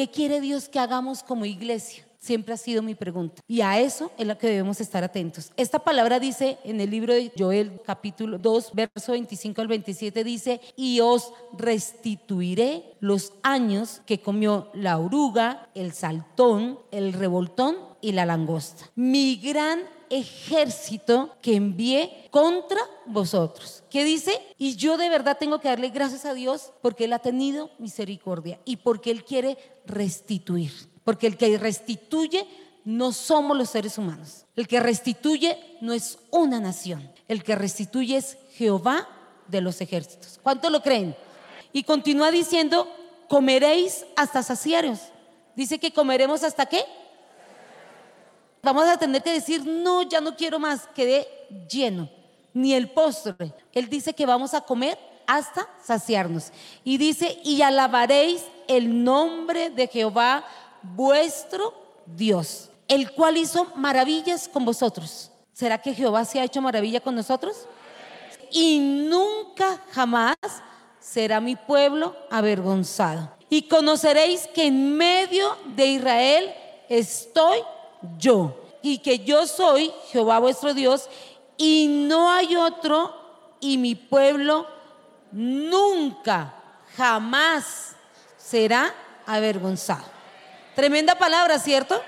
¿qué quiere Dios que hagamos como iglesia? Siempre ha sido mi pregunta. Y a eso es lo que debemos estar atentos. Esta palabra dice en el libro de Joel capítulo 2, verso 25 al 27, dice, y os restituiré los años que comió la oruga, el saltón, el revoltón y la langosta. Mi gran ejército que envié contra vosotros. ¿Qué dice? Y yo de verdad tengo que darle gracias a Dios porque Él ha tenido misericordia y porque Él quiere restituir. Porque el que restituye no somos los seres humanos. El que restituye no es una nación. El que restituye es Jehová de los ejércitos. ¿Cuánto lo creen? Y continúa diciendo, comeréis hasta saciaros. Dice que comeremos hasta qué? Vamos a tener que decir, no, ya no quiero más, quedé lleno, ni el postre. Él dice que vamos a comer hasta saciarnos. Y dice, y alabaréis el nombre de Jehová vuestro Dios, el cual hizo maravillas con vosotros. ¿Será que Jehová se ha hecho maravilla con nosotros? Y nunca jamás será mi pueblo avergonzado. Y conoceréis que en medio de Israel estoy yo, y que yo soy Jehová vuestro Dios, y no hay otro, y mi pueblo nunca, jamás será avergonzado. Tremenda palabra, ¿cierto?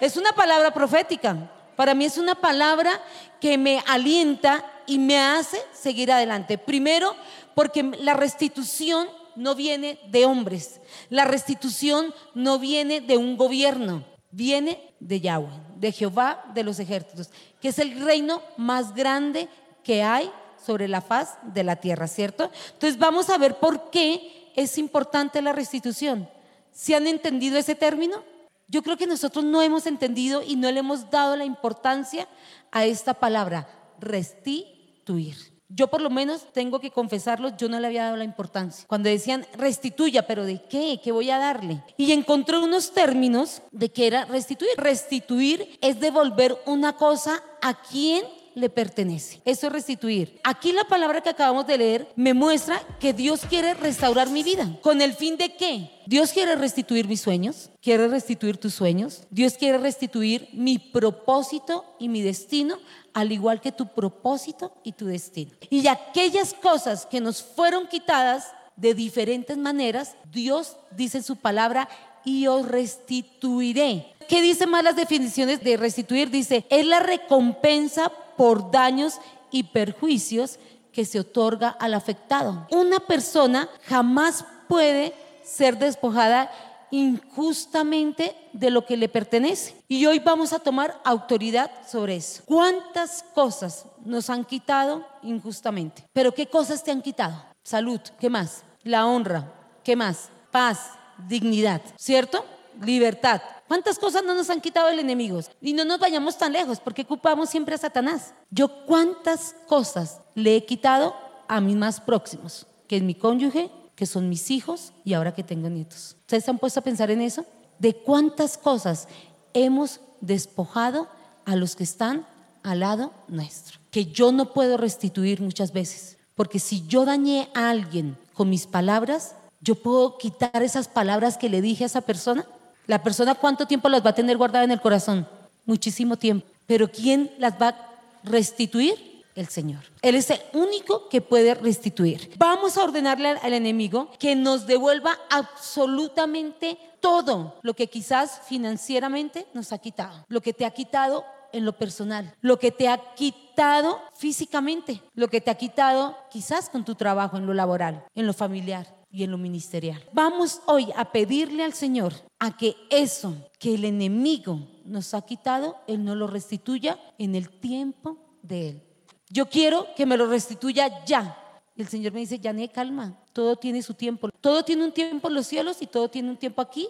Es una palabra profética. Para mí es una palabra que me alienta y me hace seguir adelante. Primero, porque la restitución no viene de hombres. La restitución no viene de un gobierno. Viene de Yahweh, de Jehová de los ejércitos, que es el reino más grande que hay sobre la faz de la tierra, ¿cierto? Entonces vamos a ver por qué es importante la restitución. ¿Se han entendido ese término? Yo creo que nosotros no hemos entendido y no le hemos dado la importancia a esta palabra, restituir. Yo por lo menos tengo que confesarlo, yo no le había dado la importancia. Cuando decían restituya, pero ¿de qué? ¿Qué voy a darle? Y encontré unos términos de qué era restituir. Restituir es devolver una cosa a quien le pertenece. Eso es restituir. Aquí la palabra que acabamos de leer me muestra que Dios quiere restaurar mi vida. ¿Con el fin de qué? Dios quiere restituir mis sueños, quiere restituir tus sueños. Dios quiere restituir mi propósito y mi destino, al igual que tu propósito y tu destino. Y aquellas cosas que nos fueron quitadas de diferentes maneras, Dios dice su palabra, y os restituiré. ¿Qué dice más las definiciones de restituir? Dice, es la recompensa por daños y perjuicios que se otorga al afectado. Una persona jamás puede ser despojada injustamente de lo que le pertenece. Y hoy vamos a tomar autoridad sobre eso. ¿Cuántas cosas nos han quitado injustamente? Pero ¿qué cosas te han quitado? Salud, ¿qué más? La honra, ¿qué más? Paz, dignidad, ¿cierto? Libertad, ¿Cuántas cosas no nos han quitado el enemigo? Y no nos vayamos tan lejos, porque ocupamos siempre a Satanás. Yo cuántas cosas le he quitado a mis más próximos, que es mi cónyuge, que son mis hijos y ahora que tengo nietos. ¿Ustedes se han puesto a pensar en eso? ¿De cuántas cosas hemos despojado a los que están al lado nuestro? Que yo no puedo restituir muchas veces. Porque si yo dañé a alguien con mis palabras, yo puedo quitar esas palabras que le dije a esa persona la persona cuánto tiempo las va a tener guardadas en el corazón? Muchísimo tiempo. Pero ¿quién las va a restituir? El Señor. Él es el único que puede restituir. Vamos a ordenarle al enemigo que nos devuelva absolutamente todo lo que quizás financieramente nos ha quitado, lo que te ha quitado en lo personal, lo que te ha quitado físicamente, lo que te ha quitado quizás con tu trabajo en lo laboral, en lo familiar y en lo ministerial. Vamos hoy a pedirle al Señor a que eso que el enemigo nos ha quitado, Él no lo restituya en el tiempo de Él. Yo quiero que me lo restituya ya. El Señor me dice, Yané, calma, todo tiene su tiempo. Todo tiene un tiempo en los cielos y todo tiene un tiempo aquí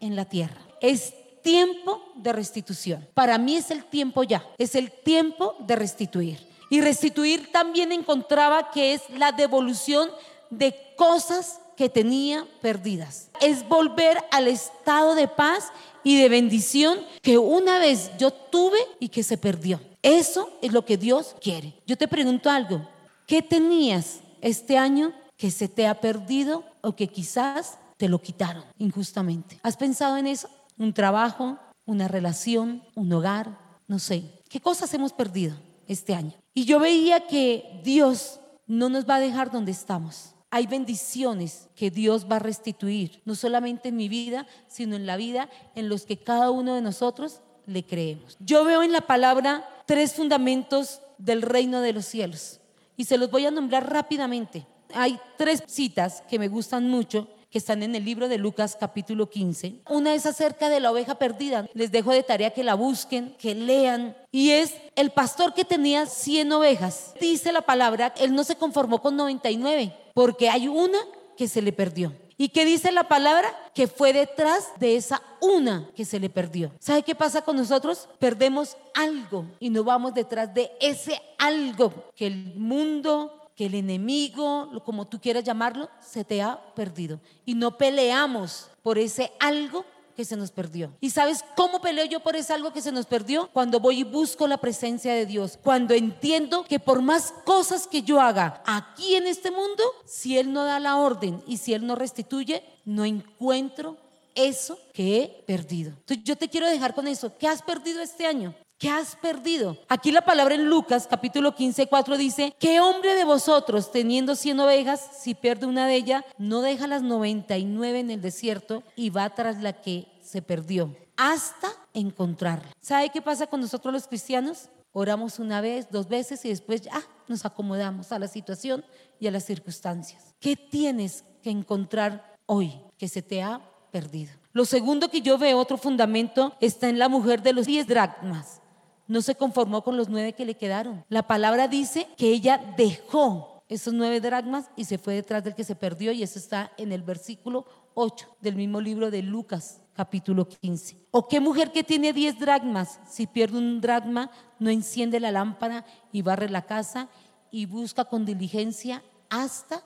en la tierra. Es tiempo de restitución. Para mí es el tiempo ya, es el tiempo de restituir. Y restituir también encontraba que es la devolución de cosas que tenía perdidas. Es volver al estado de paz y de bendición que una vez yo tuve y que se perdió. Eso es lo que Dios quiere. Yo te pregunto algo, ¿qué tenías este año que se te ha perdido o que quizás te lo quitaron injustamente. ¿Has pensado en eso? Un trabajo, una relación, un hogar, no sé. ¿Qué cosas hemos perdido este año? Y yo veía que Dios no nos va a dejar donde estamos. Hay bendiciones que Dios va a restituir, no solamente en mi vida, sino en la vida en los que cada uno de nosotros le creemos. Yo veo en la palabra tres fundamentos del reino de los cielos y se los voy a nombrar rápidamente. Hay tres citas que me gustan mucho que están en el libro de Lucas capítulo 15. Una es acerca de la oveja perdida. Les dejo de tarea que la busquen, que lean. Y es el pastor que tenía 100 ovejas. Dice la palabra, él no se conformó con 99, porque hay una que se le perdió. ¿Y qué dice la palabra? Que fue detrás de esa una que se le perdió. ¿Sabe qué pasa con nosotros? Perdemos algo y no vamos detrás de ese algo que el mundo, que el enemigo, como tú quieras llamarlo, se te ha perdido. Y no peleamos por ese algo que se nos perdió. ¿Y sabes cómo peleo yo por ese algo que se nos perdió? Cuando voy y busco la presencia de Dios. Cuando entiendo que por más cosas que yo haga aquí en este mundo, si Él no da la orden y si Él no restituye, no encuentro eso que he perdido. Entonces yo te quiero dejar con eso. ¿Qué has perdido este año? ¿Qué has perdido? Aquí la palabra en Lucas capítulo 15, 4 dice, ¿qué hombre de vosotros teniendo 100 ovejas, si pierde una de ellas, no deja las 99 en el desierto y va tras la que se perdió hasta encontrarla? ¿Sabe qué pasa con nosotros los cristianos? Oramos una vez, dos veces y después ya nos acomodamos a la situación y a las circunstancias. ¿Qué tienes que encontrar hoy que se te ha perdido? Lo segundo que yo veo, otro fundamento, está en la mujer de los 10 dracmas no se conformó con los nueve que le quedaron. La palabra dice que ella dejó esos nueve dracmas y se fue detrás del que se perdió y eso está en el versículo 8 del mismo libro de Lucas capítulo 15. ¿O qué mujer que tiene diez dracmas, si pierde un dracma, no enciende la lámpara y barre la casa y busca con diligencia hasta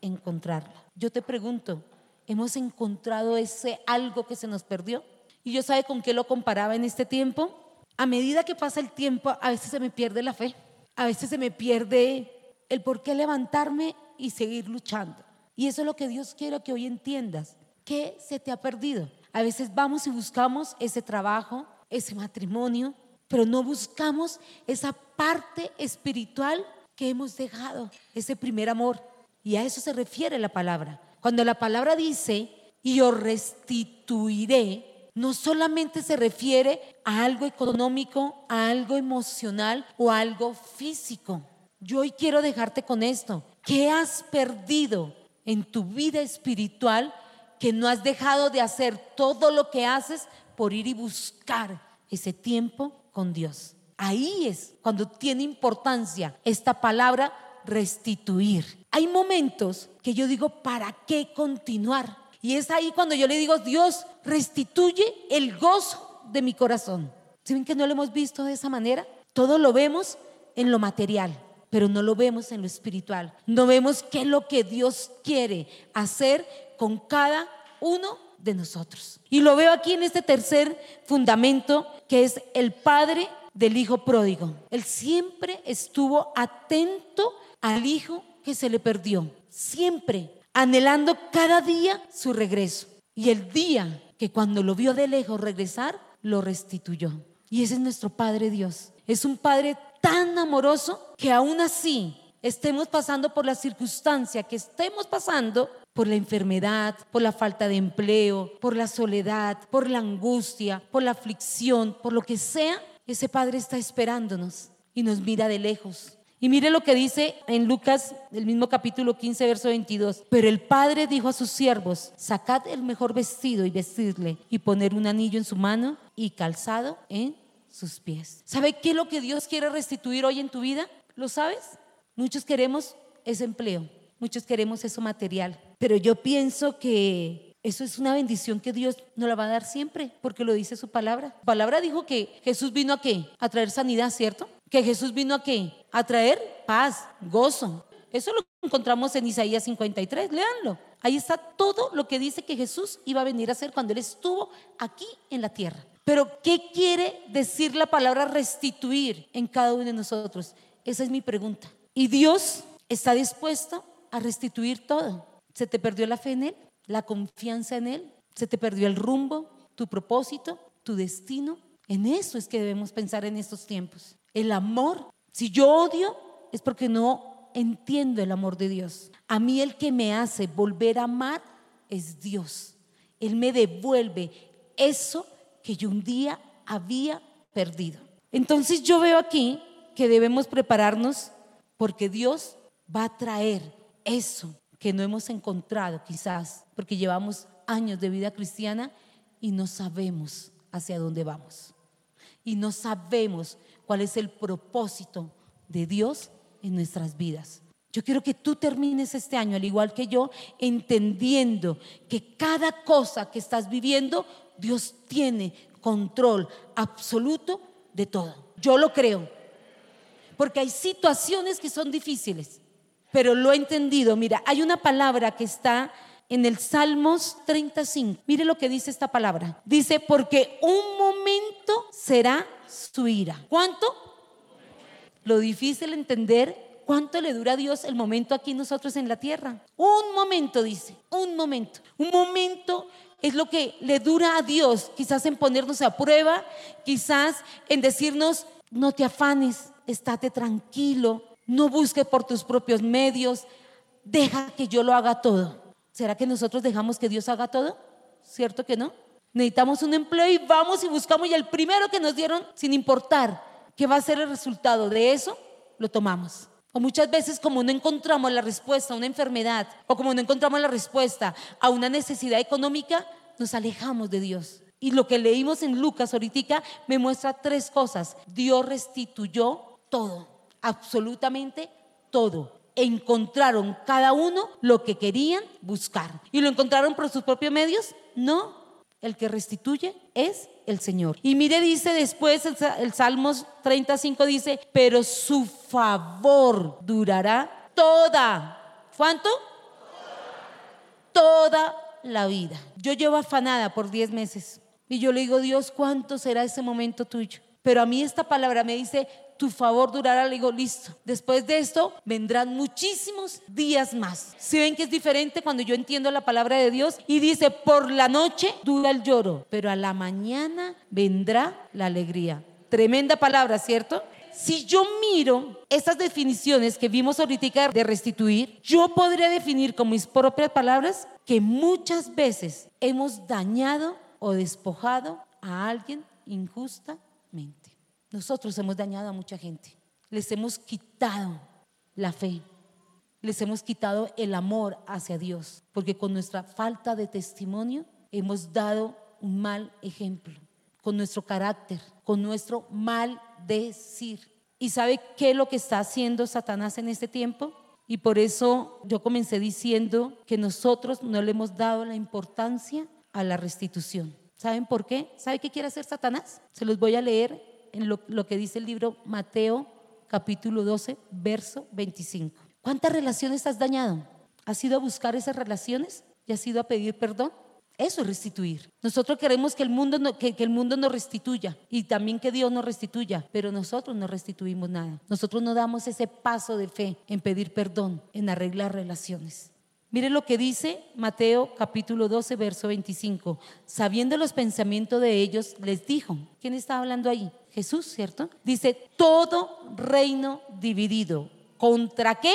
encontrarla? Yo te pregunto, ¿hemos encontrado ese algo que se nos perdió? ¿Y yo sabe con qué lo comparaba en este tiempo? A medida que pasa el tiempo, a veces se me pierde la fe, a veces se me pierde el por qué levantarme y seguir luchando. Y eso es lo que Dios quiere que hoy entiendas. ¿Qué se te ha perdido? A veces vamos y buscamos ese trabajo, ese matrimonio, pero no buscamos esa parte espiritual que hemos dejado, ese primer amor. Y a eso se refiere la palabra. Cuando la palabra dice, yo restituiré, no solamente se refiere a algo económico, a algo emocional o algo físico. Yo hoy quiero dejarte con esto. ¿Qué has perdido en tu vida espiritual que no has dejado de hacer todo lo que haces por ir y buscar ese tiempo con Dios? Ahí es cuando tiene importancia esta palabra restituir. Hay momentos que yo digo, ¿para qué continuar? Y es ahí cuando yo le digo, Dios, restituye el gozo de mi corazón. ¿Sí ven que no lo hemos visto de esa manera? Todo lo vemos en lo material, pero no lo vemos en lo espiritual. No vemos qué es lo que Dios quiere hacer con cada uno de nosotros. Y lo veo aquí en este tercer fundamento, que es el Padre del Hijo pródigo. Él siempre estuvo atento al Hijo que se le perdió. Siempre anhelando cada día su regreso. Y el día que cuando lo vio de lejos regresar, lo restituyó. Y ese es nuestro Padre Dios. Es un Padre tan amoroso que aún así estemos pasando por la circunstancia que estemos pasando, por la enfermedad, por la falta de empleo, por la soledad, por la angustia, por la aflicción, por lo que sea, ese Padre está esperándonos y nos mira de lejos y mire lo que dice en Lucas, el mismo capítulo 15, verso 22. Pero el padre dijo a sus siervos, sacad el mejor vestido y vestidle y poner un anillo en su mano y calzado en sus pies. ¿Sabe qué es lo que Dios quiere restituir hoy en tu vida? ¿Lo sabes? Muchos queremos ese empleo, muchos queremos eso material, pero yo pienso que eso es una bendición que Dios nos la va a dar siempre, porque lo dice su palabra. Palabra dijo que Jesús vino a qué? A traer sanidad, ¿cierto? Que Jesús vino a qué? A traer paz, gozo. Eso lo encontramos en Isaías 53, léanlo. Ahí está todo lo que dice que Jesús iba a venir a hacer cuando Él estuvo aquí en la tierra. Pero, ¿qué quiere decir la palabra restituir en cada uno de nosotros? Esa es mi pregunta. Y Dios está dispuesto a restituir todo. ¿Se te perdió la fe en Él? la confianza en Él? ¿Se te perdió el rumbo, tu propósito, tu destino? En eso es que debemos pensar en estos tiempos. El amor. Si yo odio es porque no entiendo el amor de Dios. A mí el que me hace volver a amar es Dios. Él me devuelve eso que yo un día había perdido. Entonces yo veo aquí que debemos prepararnos porque Dios va a traer eso que no hemos encontrado quizás, porque llevamos años de vida cristiana y no sabemos hacia dónde vamos y no sabemos cuál es el propósito de Dios en nuestras vidas. Yo quiero que tú termines este año, al igual que yo, entendiendo que cada cosa que estás viviendo, Dios tiene control absoluto de todo. Yo lo creo. Porque hay situaciones que son difíciles, pero lo he entendido. Mira, hay una palabra que está en el Salmos 35. Mire lo que dice esta palabra. Dice, porque un momento será su ira. ¿Cuánto? Lo difícil entender cuánto le dura a Dios el momento aquí nosotros en la tierra. Un momento, dice, un momento. Un momento es lo que le dura a Dios, quizás en ponernos a prueba, quizás en decirnos, no te afanes, estate tranquilo, no busque por tus propios medios, deja que yo lo haga todo. ¿Será que nosotros dejamos que Dios haga todo? ¿Cierto que no? Necesitamos un empleo y vamos y buscamos y el primero que nos dieron, sin importar qué va a ser el resultado de eso, lo tomamos. O muchas veces como no encontramos la respuesta a una enfermedad o como no encontramos la respuesta a una necesidad económica, nos alejamos de Dios. Y lo que leímos en Lucas ahorita me muestra tres cosas. Dios restituyó todo, absolutamente todo encontraron cada uno lo que querían buscar. ¿Y lo encontraron por sus propios medios? No, el que restituye es el Señor. Y mire, dice después el, el Salmos 35, dice, pero su favor durará toda. ¿Cuánto? Toda la vida. Yo llevo afanada por 10 meses y yo le digo, Dios, ¿cuánto será ese momento tuyo? Pero a mí esta palabra me dice, tu favor durará, le digo, listo. Después de esto vendrán muchísimos días más. Si ven que es diferente cuando yo entiendo la palabra de Dios y dice, por la noche dura el lloro, pero a la mañana vendrá la alegría. Tremenda palabra, ¿cierto? Si yo miro estas definiciones que vimos ahorita de restituir, yo podría definir con mis propias palabras que muchas veces hemos dañado o despojado a alguien injustamente. Nosotros hemos dañado a mucha gente. Les hemos quitado la fe. Les hemos quitado el amor hacia Dios. Porque con nuestra falta de testimonio hemos dado un mal ejemplo. Con nuestro carácter, con nuestro mal decir. ¿Y sabe qué es lo que está haciendo Satanás en este tiempo? Y por eso yo comencé diciendo que nosotros no le hemos dado la importancia a la restitución. ¿Saben por qué? ¿Sabe qué quiere hacer Satanás? Se los voy a leer en lo, que dice el libro Mateo capítulo 12, verso 25. ¿Cuántas relaciones has dañado? ¿Has ido a buscar esas relaciones y has ido a pedir perdón? Eso es restituir. Nosotros queremos que el, mundo que, que, el mundo nos restituya y también que Dios nos restituya, pero nosotros no restituimos nada. Nosotros no damos ese paso de fe en pedir perdón, en arreglar relaciones. Mire lo que dice Mateo capítulo 12, verso 25. Sabiendo los pensamientos de ellos, les dijo, ¿quién está hablando ahí? Jesús, ¿cierto? Dice, todo reino dividido. ¿Contra qué?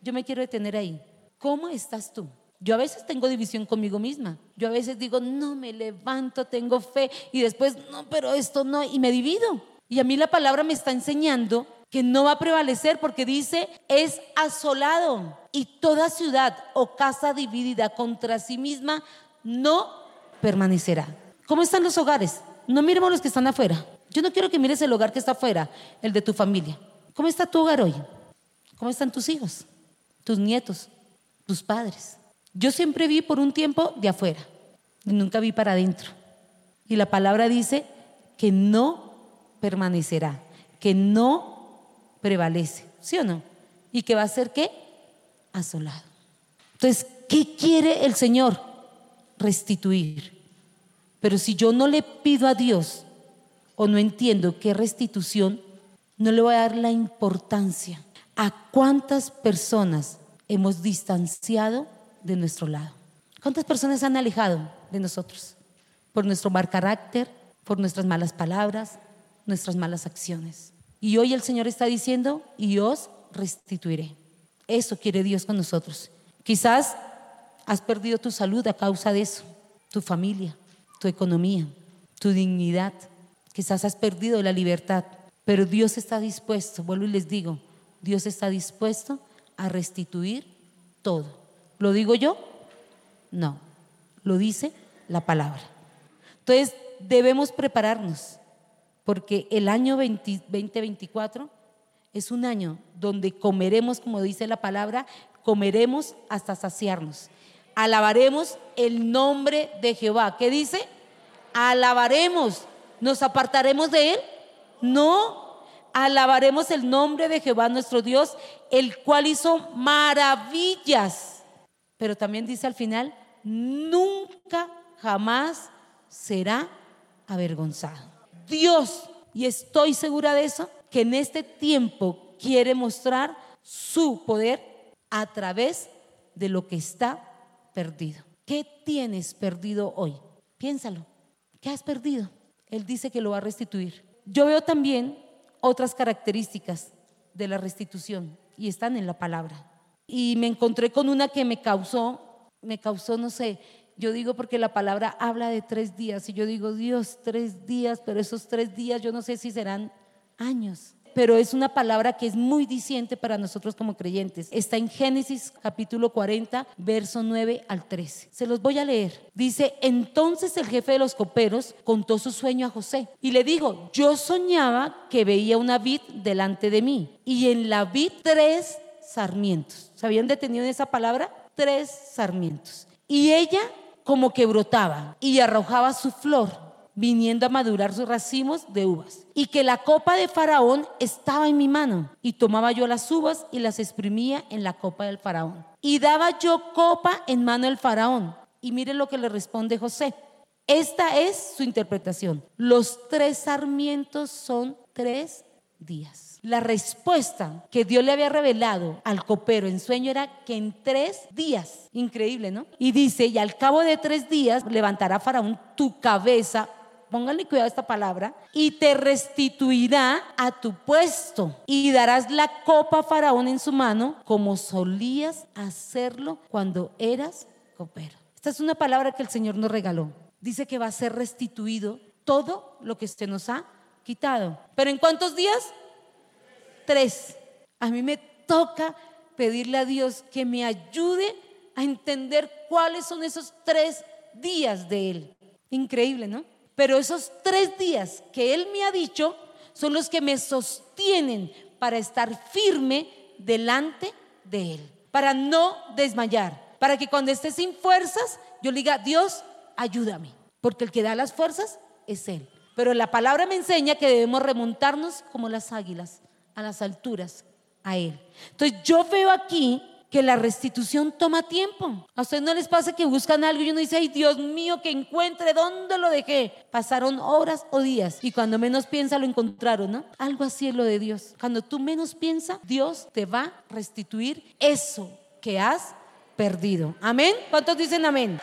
Yo me quiero detener ahí. ¿Cómo estás tú? Yo a veces tengo división conmigo misma. Yo a veces digo, no me levanto, tengo fe y después, no, pero esto no, y me divido. Y a mí la palabra me está enseñando que no va a prevalecer porque dice, es asolado y toda ciudad o casa dividida contra sí misma no permanecerá. ¿Cómo están los hogares? No miremos los que están afuera. Yo no quiero que mires el hogar que está afuera, el de tu familia. ¿Cómo está tu hogar hoy? ¿Cómo están tus hijos, tus nietos, tus padres? Yo siempre vi por un tiempo de afuera y nunca vi para adentro. Y la palabra dice que no permanecerá, que no prevalece, ¿sí o no? Y que va a ser qué? Asolado. Entonces, ¿qué quiere el Señor? Restituir. Pero si yo no le pido a Dios o no entiendo qué restitución, no le voy a dar la importancia a cuántas personas hemos distanciado de nuestro lado. ¿Cuántas personas se han alejado de nosotros? Por nuestro mal carácter, por nuestras malas palabras, nuestras malas acciones. Y hoy el Señor está diciendo, y os restituiré. Eso quiere Dios con nosotros. Quizás has perdido tu salud a causa de eso, tu familia, tu economía, tu dignidad. Quizás has perdido la libertad, pero Dios está dispuesto, vuelvo y les digo, Dios está dispuesto a restituir todo. ¿Lo digo yo? No, lo dice la palabra. Entonces debemos prepararnos, porque el año 2024 es un año donde comeremos, como dice la palabra, comeremos hasta saciarnos. Alabaremos el nombre de Jehová. ¿Qué dice? Alabaremos. ¿Nos apartaremos de él? No. Alabaremos el nombre de Jehová nuestro Dios, el cual hizo maravillas. Pero también dice al final, nunca jamás será avergonzado. Dios, y estoy segura de eso, que en este tiempo quiere mostrar su poder a través de lo que está perdido. ¿Qué tienes perdido hoy? Piénsalo. ¿Qué has perdido? Él dice que lo va a restituir. Yo veo también otras características de la restitución y están en la palabra. Y me encontré con una que me causó, me causó, no sé, yo digo porque la palabra habla de tres días y yo digo, Dios, tres días, pero esos tres días yo no sé si serán años. Pero es una palabra que es muy diciente para nosotros como creyentes. Está en Génesis capítulo 40, verso 9 al 13. Se los voy a leer. Dice, entonces el jefe de los coperos contó su sueño a José y le dijo, yo soñaba que veía una vid delante de mí y en la vid tres sarmientos. ¿Se habían detenido en esa palabra? Tres sarmientos. Y ella como que brotaba y arrojaba su flor viniendo a madurar sus racimos de uvas. Y que la copa de Faraón estaba en mi mano. Y tomaba yo las uvas y las exprimía en la copa del Faraón. Y daba yo copa en mano del Faraón. Y mire lo que le responde José. Esta es su interpretación. Los tres sarmientos son tres días. La respuesta que Dios le había revelado al copero en sueño era que en tres días, increíble, ¿no? Y dice, y al cabo de tres días levantará Faraón tu cabeza póngale cuidado a esta palabra, y te restituirá a tu puesto y darás la copa a Faraón en su mano como solías hacerlo cuando eras copero. Esta es una palabra que el Señor nos regaló. Dice que va a ser restituido todo lo que se nos ha quitado. ¿Pero en cuántos días? Tres. A mí me toca pedirle a Dios que me ayude a entender cuáles son esos tres días de Él. Increíble, ¿no? Pero esos tres días que Él me ha dicho son los que me sostienen para estar firme delante de Él, para no desmayar, para que cuando esté sin fuerzas, yo le diga, Dios, ayúdame, porque el que da las fuerzas es Él. Pero la palabra me enseña que debemos remontarnos como las águilas, a las alturas, a Él. Entonces yo veo aquí que la restitución toma tiempo. ¿A ustedes no les pasa que buscan algo y uno dice, ay Dios mío, que encuentre dónde lo dejé? Pasaron horas o días y cuando menos piensa lo encontraron, ¿no? Algo así es lo de Dios. Cuando tú menos piensas, Dios te va a restituir eso que has perdido. Amén. ¿Cuántos dicen amén?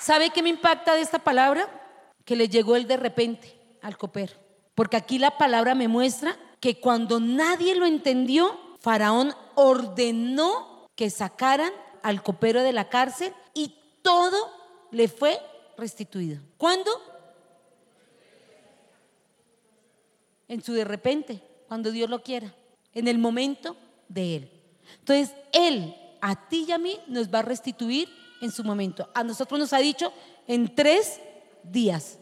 ¿Sabe qué me impacta de esta palabra? Que le llegó el de repente al copero. Porque aquí la palabra me muestra que cuando nadie lo entendió, Faraón ordenó que sacaran al copero de la cárcel y todo le fue restituido. ¿Cuándo? En su de repente, cuando Dios lo quiera, en el momento de Él. Entonces, Él a ti y a mí nos va a restituir en su momento. A nosotros nos ha dicho en tres días.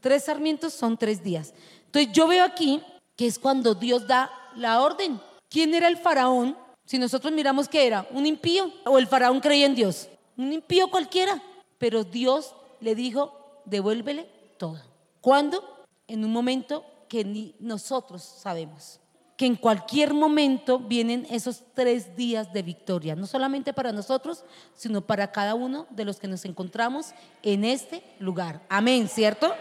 Tres sarmientos son tres días. Entonces yo veo aquí que es cuando Dios da la orden. ¿Quién era el faraón? Si nosotros miramos que era un impío o el faraón creía en Dios, un impío cualquiera, pero Dios le dijo, devuélvele todo. ¿Cuándo? En un momento que ni nosotros sabemos que en cualquier momento vienen esos tres días de victoria, no solamente para nosotros, sino para cada uno de los que nos encontramos en este lugar. Amén, ¿cierto?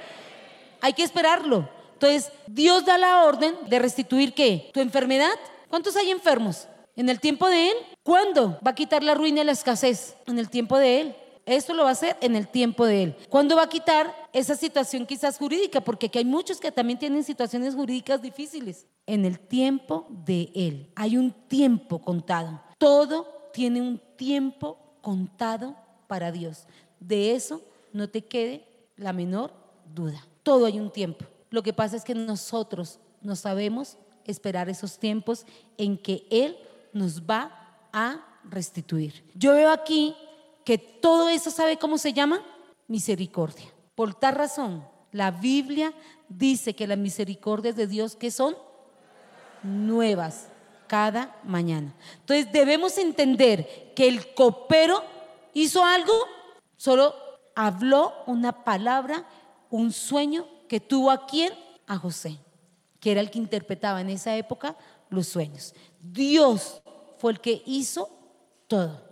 Hay que esperarlo, Entonces, Dios da la orden de restituir qué? Tu enfermedad. ¿Cuántos hay enfermos? En el tiempo de Él. ¿Cuándo va a quitar la ruina y la escasez? En el tiempo de Él. Esto lo va a hacer en el tiempo de Él. ¿Cuándo va a quitar esa situación quizás jurídica? Porque aquí hay muchos que también tienen situaciones jurídicas difíciles. En el tiempo de Él. Hay un tiempo contado. Todo tiene un tiempo contado para Dios. De eso no te quede la menor duda. Todo hay un tiempo. Lo que pasa es que nosotros no sabemos esperar esos tiempos en que Él nos va a restituir. Yo veo aquí que todo eso, ¿sabe cómo se llama? Misericordia. Por tal razón, la Biblia dice que las misericordias de Dios que son nuevas cada mañana. Entonces debemos entender que el copero hizo algo, solo habló una palabra, un sueño que tuvo a quién? A José, que era el que interpretaba en esa época los sueños. Dios fue el que hizo todo.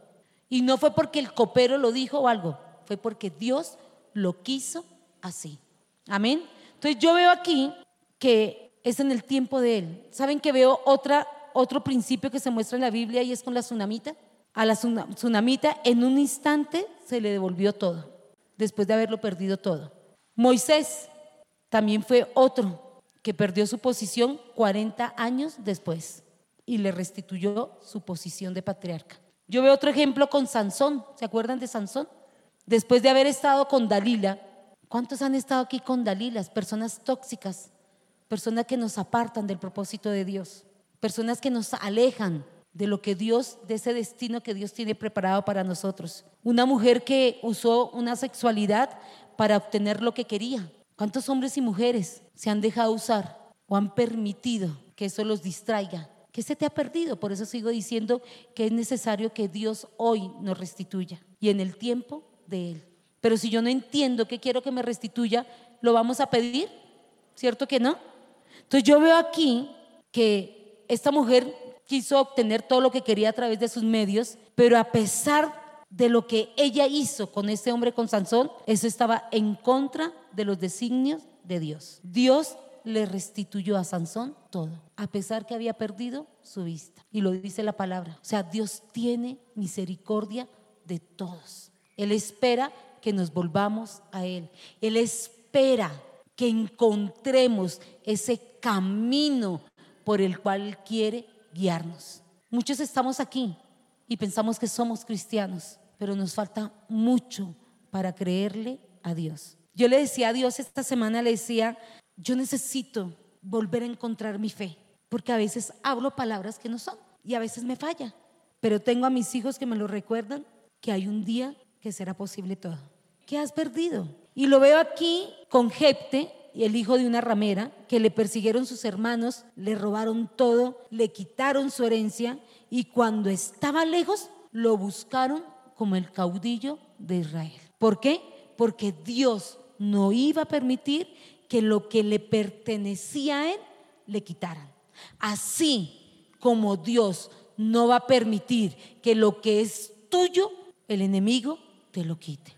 Y no fue porque el copero lo dijo o algo, fue porque Dios lo quiso así. Amén. Entonces yo veo aquí que es en el tiempo de Él. ¿Saben que veo otra, otro principio que se muestra en la Biblia y es con la tsunamita? A la tsunamita en un instante se le devolvió todo, después de haberlo perdido todo. Moisés también fue otro que perdió su posición 40 años después y le restituyó su posición de patriarca. Yo veo otro ejemplo con Sansón. ¿Se acuerdan de Sansón? Después de haber estado con Dalila, ¿cuántos han estado aquí con Dalilas? Personas tóxicas, personas que nos apartan del propósito de Dios, personas que nos alejan de lo que Dios, de ese destino que Dios tiene preparado para nosotros. Una mujer que usó una sexualidad para obtener lo que quería. ¿Cuántos hombres y mujeres se han dejado usar o han permitido que eso los distraiga? ¿Qué se te ha perdido? Por eso sigo diciendo que es necesario que Dios hoy nos restituya y en el tiempo de Él. Pero si yo no entiendo qué quiero que me restituya, ¿lo vamos a pedir? ¿Cierto que no? Entonces yo veo aquí que esta mujer quiso obtener todo lo que quería a través de sus medios, pero a pesar de lo que ella hizo con ese hombre, con Sansón, eso estaba en contra de los designios de Dios. Dios le restituyó a Sansón todo, a pesar que había perdido su vista. Y lo dice la palabra. O sea, Dios tiene misericordia de todos. Él espera que nos volvamos a Él. Él espera que encontremos ese camino por el cual quiere guiarnos. Muchos estamos aquí y pensamos que somos cristianos, pero nos falta mucho para creerle a Dios. Yo le decía a Dios esta semana, le decía, yo necesito volver a encontrar mi fe, porque a veces hablo palabras que no son y a veces me falla, pero tengo a mis hijos que me lo recuerdan que hay un día que será posible todo. ¿Qué has perdido? Y lo veo aquí con Jepte, el hijo de una ramera, que le persiguieron sus hermanos, le robaron todo, le quitaron su herencia y cuando estaba lejos lo buscaron como el caudillo de Israel. ¿Por qué? Porque Dios no iba a permitir que lo que le pertenecía a él le quitaran. Así como Dios no va a permitir que lo que es tuyo, el enemigo te lo quite.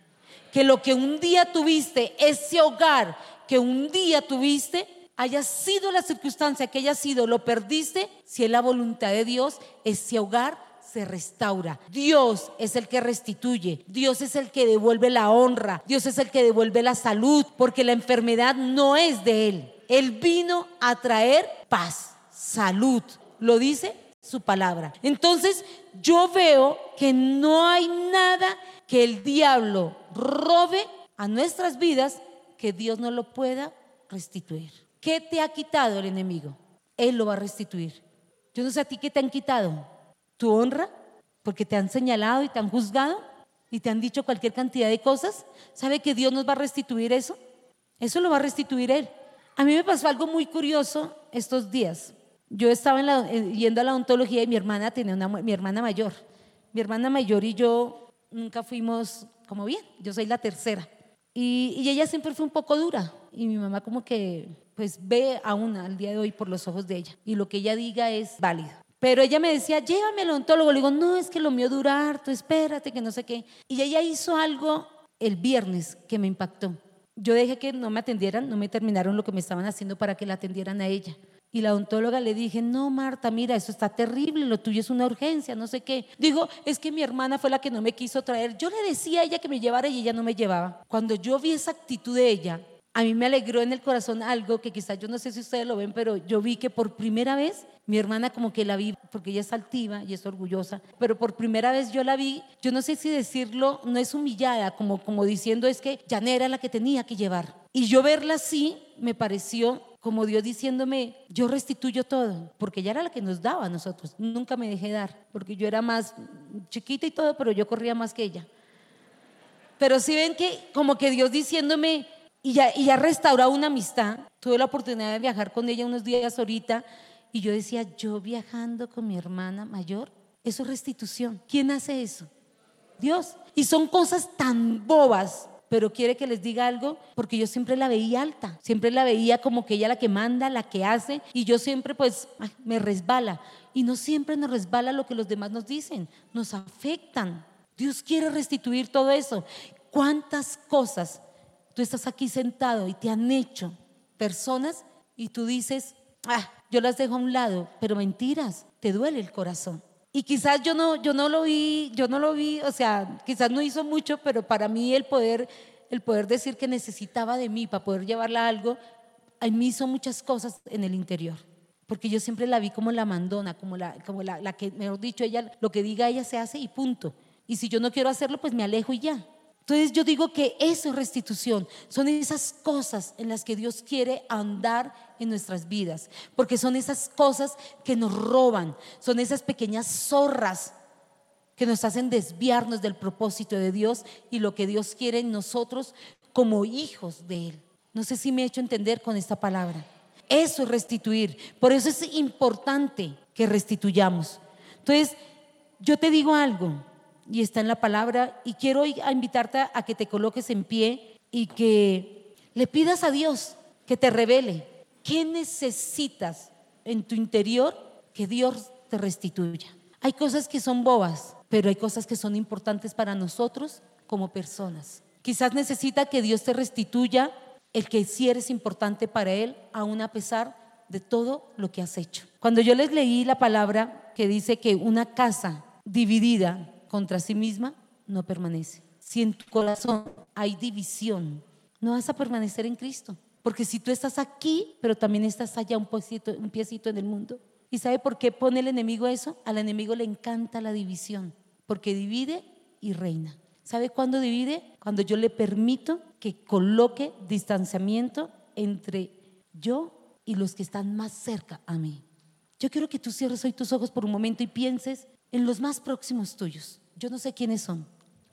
Que lo que un día tuviste, ese hogar que un día tuviste, haya sido la circunstancia que haya sido, lo perdiste, si es la voluntad de Dios, ese hogar se restaura. Dios es el que restituye, Dios es el que devuelve la honra, Dios es el que devuelve la salud, porque la enfermedad no es de Él. Él vino a traer paz, salud. Lo dice su palabra. Entonces yo veo que no hay nada que el diablo robe a nuestras vidas que Dios no lo pueda restituir. ¿Qué te ha quitado el enemigo? Él lo va a restituir. Yo no sé a ti qué te han quitado. ¿Tu honra? Porque te han señalado y te han juzgado y te han dicho cualquier cantidad de cosas. ¿Sabe que Dios nos va a restituir eso? Eso lo va a restituir Él. A mí me pasó algo muy curioso estos días. Yo estaba yendo a la ontología y mi hermana tenía una, mi hermana mayor. Mi hermana mayor y yo nunca fuimos como bien. Yo soy la tercera. Y, y ella siempre fue un poco dura. Y mi mamá como que pues ve aún al día de hoy por los ojos de ella y lo que ella diga es válido. Pero ella me decía, llévame al odontólogo. Le digo, no, es que lo mío dura harto, espérate, que no sé qué. Y ella hizo algo el viernes que me impactó. Yo dejé que no me atendieran, no me terminaron lo que me estaban haciendo para que la atendieran a ella. Y la odontóloga le dije, no, Marta, mira, eso está terrible, lo tuyo es una urgencia, no sé qué. Digo, es que mi hermana fue la que no me quiso traer. Yo le decía a ella que me llevara y ella no me llevaba. Cuando yo vi esa actitud de ella, a mí me alegró en el corazón algo que quizás yo no sé si ustedes lo ven, pero yo vi que por primera vez mi hermana como que la vi, porque ella es altiva y es orgullosa, pero por primera vez yo la vi, yo no sé si decirlo, no es humillada, como, como diciendo es que ya no era la que tenía que llevar. Y yo verla así me pareció como Dios diciéndome, yo restituyo todo, porque ella era la que nos daba a nosotros. Nunca me dejé dar, porque yo era más chiquita y todo, pero yo corría más que ella. Pero si ven que como que Dios diciéndome, y ya, y ya restaurado una amistad, tuve la oportunidad de viajar con ella unos días ahorita, y yo decía, yo viajando con mi hermana mayor, eso es restitución. ¿Quién hace eso? Dios. Y son cosas tan bobas, pero quiere que les diga algo, porque yo siempre la veía alta, siempre la veía como que ella la que manda, la que hace, y yo siempre pues me resbala. Y no siempre nos resbala lo que los demás nos dicen, nos afectan. Dios quiere restituir todo eso. ¿Cuántas cosas tú estás aquí sentado y te han hecho personas y tú dices, ah, yo las dejo a un lado, pero mentiras, te duele el corazón. Y quizás yo no, yo no lo vi, yo no lo vi, o sea, quizás no hizo mucho, pero para mí el poder, el poder decir que necesitaba de mí para poder llevarla a algo, a mí hizo muchas cosas en el interior. Porque yo siempre la vi como la mandona, como la, como la, la que, mejor dicho, ella, lo que diga ella se hace y punto. Y si yo no quiero hacerlo, pues me alejo y ya. Entonces yo digo que eso es restitución, son esas cosas en las que Dios quiere andar en nuestras vidas, porque son esas cosas que nos roban, son esas pequeñas zorras que nos hacen desviarnos del propósito de Dios y lo que Dios quiere en nosotros como hijos de Él. No sé si me he hecho entender con esta palabra. Eso es restituir. Por eso es importante que restituyamos. Entonces, yo te digo algo, y está en la palabra. Y quiero invitarte a que te coloques en pie y que le pidas a Dios que te revele qué necesitas en tu interior que Dios te restituya. Hay cosas que son bobas, pero hay cosas que son importantes para nosotros como personas. Quizás necesita que Dios te restituya el que sí eres importante para Él, aún a pesar de todo lo que has hecho. Cuando yo les leí la palabra que dice que una casa dividida contra sí misma, no permanece. Si en tu corazón hay división, no vas a permanecer en Cristo. Porque si tú estás aquí, pero también estás allá un piecito, un piecito en el mundo. ¿Y sabe por qué pone el enemigo eso? Al enemigo le encanta la división, porque divide y reina. ¿Sabe cuándo divide? Cuando yo le permito que coloque distanciamiento entre yo y los que están más cerca a mí. Yo quiero que tú cierres hoy tus ojos por un momento y pienses en los más próximos tuyos. Yo no sé quiénes son,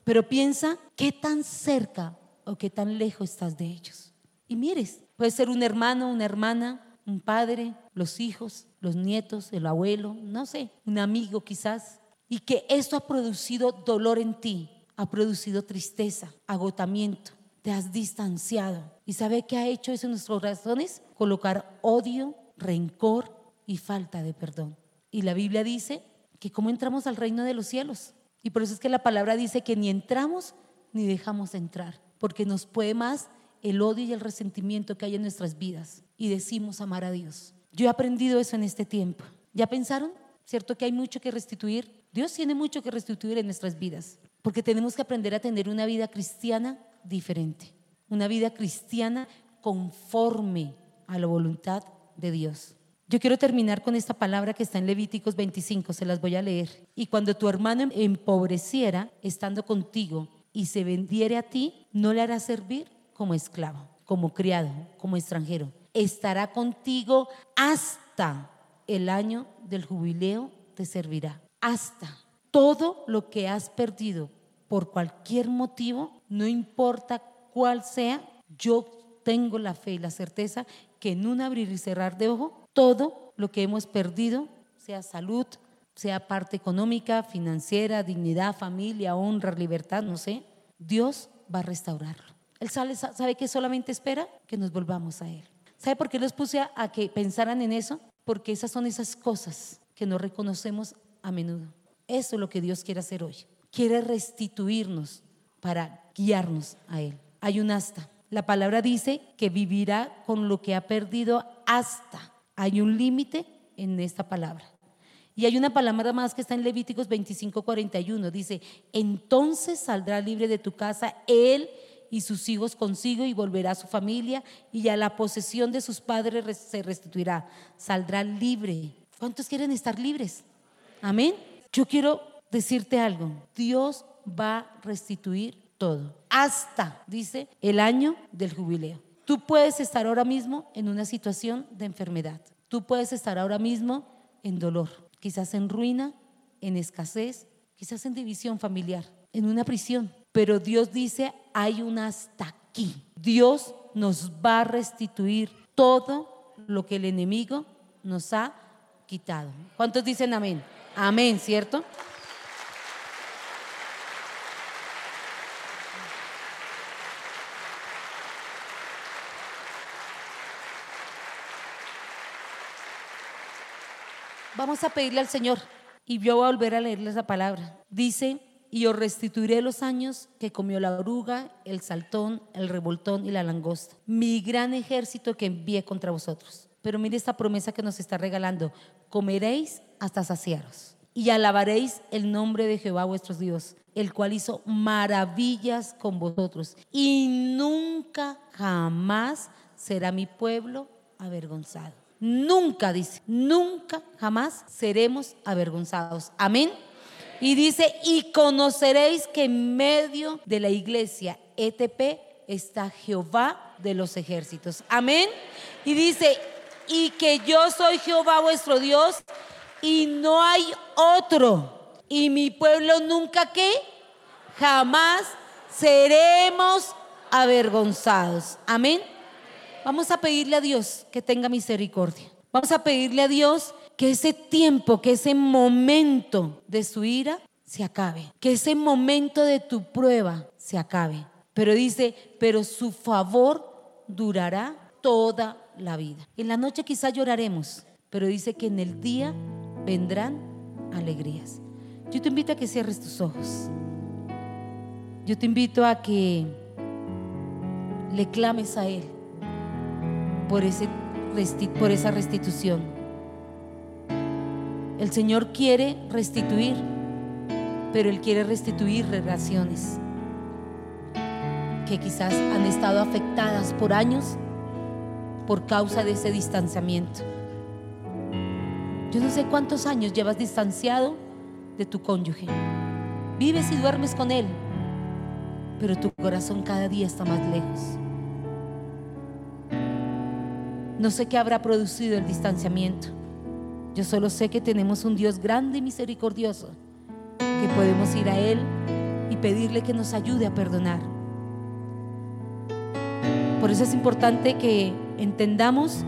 pero piensa qué tan cerca o qué tan lejos estás de ellos. Y mires, puede ser un hermano, una hermana, un padre, los hijos, los nietos, el abuelo, no sé, un amigo quizás. Y que esto ha producido dolor en ti, ha producido tristeza, agotamiento, te has distanciado. ¿Y sabe qué ha hecho eso en nuestros corazones? Colocar odio, rencor y falta de perdón. Y la Biblia dice que cómo entramos al reino de los cielos. Y por eso es que la palabra dice que ni entramos ni dejamos entrar, porque nos puede más el odio y el resentimiento que hay en nuestras vidas y decimos amar a Dios. Yo he aprendido eso en este tiempo. ¿Ya pensaron? ¿Cierto que hay mucho que restituir? Dios tiene mucho que restituir en nuestras vidas, porque tenemos que aprender a tener una vida cristiana diferente, una vida cristiana conforme a la voluntad de Dios. Yo quiero terminar con esta palabra que está en Levíticos 25, se las voy a leer. Y cuando tu hermano empobreciera estando contigo y se vendiere a ti, no le harás servir como esclavo, como criado, como extranjero. Estará contigo hasta el año del jubileo, te servirá. Hasta todo lo que has perdido por cualquier motivo, no importa cuál sea, yo tengo la fe y la certeza que en un abrir y cerrar de ojo todo lo que hemos perdido, sea salud, sea parte económica, financiera, dignidad, familia, honra, libertad, no sé, Dios va a restaurarlo. Él sabe, sabe que solamente espera que nos volvamos a Él. ¿Sabe por qué los puse a, a que pensaran en eso? Porque esas son esas cosas que no reconocemos a menudo. Eso es lo que Dios quiere hacer hoy. Quiere restituirnos para guiarnos a Él. Hay un asta La palabra dice que vivirá con lo que ha perdido hasta. Hay un límite en esta palabra. Y hay una palabra más que está en Levíticos 25, 41. Dice, entonces saldrá libre de tu casa él y sus hijos consigo y volverá a su familia y a la posesión de sus padres se restituirá. Saldrá libre. ¿Cuántos quieren estar libres? Amén. Yo quiero decirte algo. Dios va a restituir todo. Hasta, dice, el año del jubileo. Tú puedes estar ahora mismo en una situación de enfermedad. Tú puedes estar ahora mismo en dolor quizás en ruina, en escasez, quizás en división familiar, en una prisión. Pero Dios dice, hay un hasta aquí. Dios nos va a restituir todo lo que el enemigo nos ha quitado. ¿Cuántos dicen amén? Amén, ¿cierto? Vamos a pedirle al Señor y yo voy a volver a leerles la palabra. Dice, y os restituiré los años que comió la oruga, el saltón, el revoltón y la langosta, mi gran ejército que envié contra vosotros. Pero mire esta promesa que nos está regalando, comeréis hasta saciaros y alabaréis el nombre de Jehová vuestro Dios, el cual hizo maravillas con vosotros y nunca jamás será mi pueblo avergonzado. Nunca, dice, nunca, jamás seremos avergonzados. Amén. Y dice, y conoceréis que en medio de la iglesia ETP está Jehová de los ejércitos. Amén. Y dice, y que yo soy Jehová vuestro Dios y no hay otro. Y mi pueblo nunca que jamás seremos avergonzados. Amén. Vamos a pedirle a Dios que tenga misericordia. Vamos a pedirle a Dios que ese tiempo, que ese momento de su ira se acabe. Que ese momento de tu prueba se acabe. Pero dice, pero su favor durará toda la vida. En la noche quizá lloraremos, pero dice que en el día vendrán alegrías. Yo te invito a que cierres tus ojos. Yo te invito a que le clames a Él por, esa restitución. El Señor quiere restituir, pero Él quiere restituir relaciones que quizás han estado afectadas por años por causa de ese distanciamiento. Yo no sé cuántos años llevas distanciado de tu cónyuge. Vives y duermes con él, pero tu corazón cada día está más lejos. No sé qué habrá producido el distanciamiento. Yo solo sé que tenemos un Dios grande y misericordioso, que podemos ir a Él y pedirle que nos ayude a perdonar. Por eso es importante que entendamos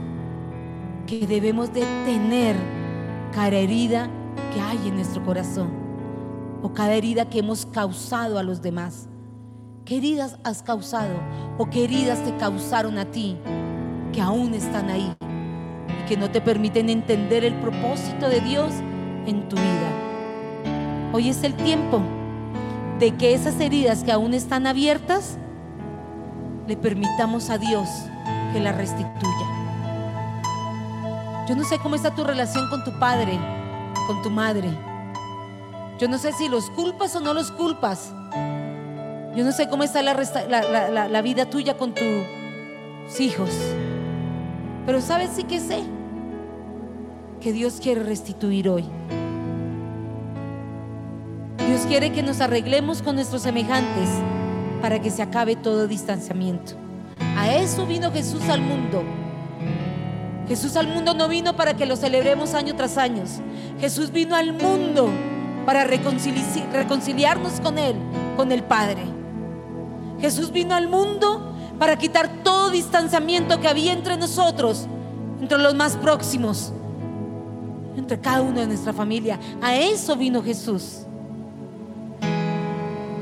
que debemos de tener cada herida que hay en nuestro corazón o cada herida que hemos causado a los demás. ¿Qué heridas has causado o qué heridas te causaron a ti que aún están ahí y que no te permiten entender el propósito de Dios en tu vida. Hoy es el tiempo de que esas heridas que aún están abiertas, le permitamos a Dios que las restituya. Yo no sé cómo está tu relación con tu padre, con tu madre. Yo no sé si los culpas o no los culpas. Yo no sé cómo está la, la, vida tuya con tus hijos. Pero sabes sí que sé que Dios quiere restituir hoy. Dios quiere que nos arreglemos con nuestros semejantes para que se acabe todo distanciamiento. A eso vino Jesús al mundo. Jesús al mundo no vino para que lo celebremos año tras año. Jesús vino al mundo para reconciliarnos con Él, con el Padre. Jesús vino al mundo para quitar todo distanciamiento que había entre nosotros, entre los más próximos, entre cada uno de nuestra familia. A eso vino Jesús.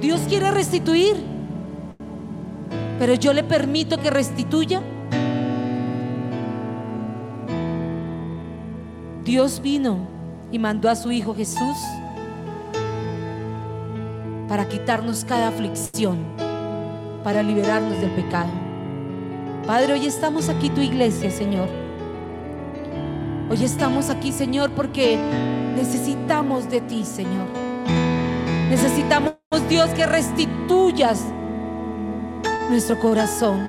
Dios quiere restituir, pero yo le permito que restituya. Dios vino y mandó a su Hijo Jesús para quitarnos cada aflicción para liberarnos del pecado. Padre, hoy estamos aquí tu iglesia, Señor. Hoy estamos aquí, Señor, porque necesitamos de ti, Señor. Necesitamos, Dios, que restituyas nuestro corazón,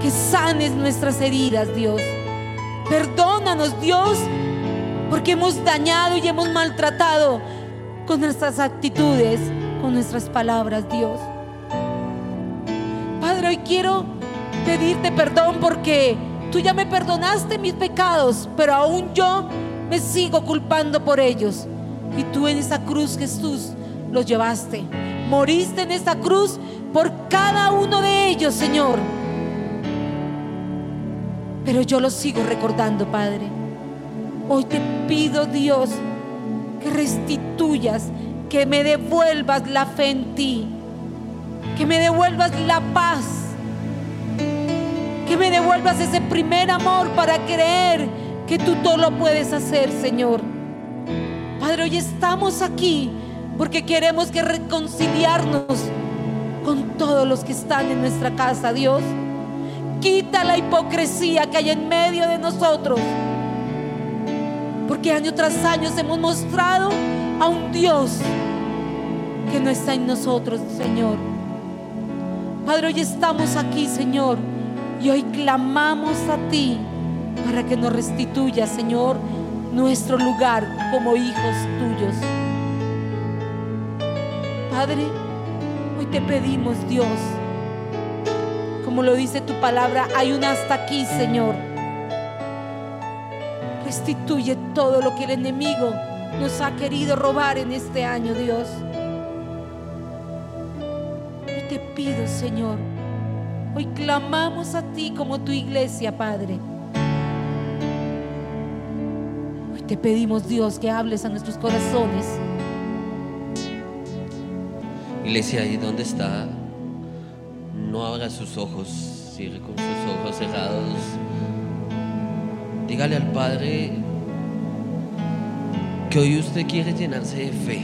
que sanes nuestras heridas, Dios. Perdónanos, Dios, porque hemos dañado y hemos maltratado con nuestras actitudes, con nuestras palabras, Dios. Hoy quiero pedirte perdón porque tú ya me perdonaste mis pecados, pero aún yo me sigo culpando por ellos. Y tú en esa cruz, Jesús, los llevaste. Moriste en esa cruz por cada uno de ellos, Señor. Pero yo los sigo recordando, Padre. Hoy te pido, Dios, que restituyas, que me devuelvas la fe en ti, que me devuelvas la paz, que me devuelvas ese primer amor para creer que tú todo lo puedes hacer, Señor. Padre, hoy estamos aquí porque queremos que reconciliarnos con todos los que están en nuestra casa, Dios. Quita la hipocresía que hay en medio de nosotros. Porque año tras año hemos mostrado a un Dios que no está en nosotros, Señor. Padre, hoy estamos aquí, Señor, y hoy clamamos a ti para que nos restituya, Señor, nuestro lugar como hijos tuyos. Padre, hoy te pedimos, Dios, como lo dice tu palabra, hay un hasta aquí, Señor. Restituye todo lo que el enemigo nos ha querido robar en este año, Dios. Señor, hoy clamamos a ti como tu iglesia, Padre. Hoy te pedimos, Dios, que hables a nuestros corazones. Iglesia, ahí donde está, no abra sus ojos, cierre con sus ojos cerrados. Dígale al Padre que hoy usted quiere llenarse de fe.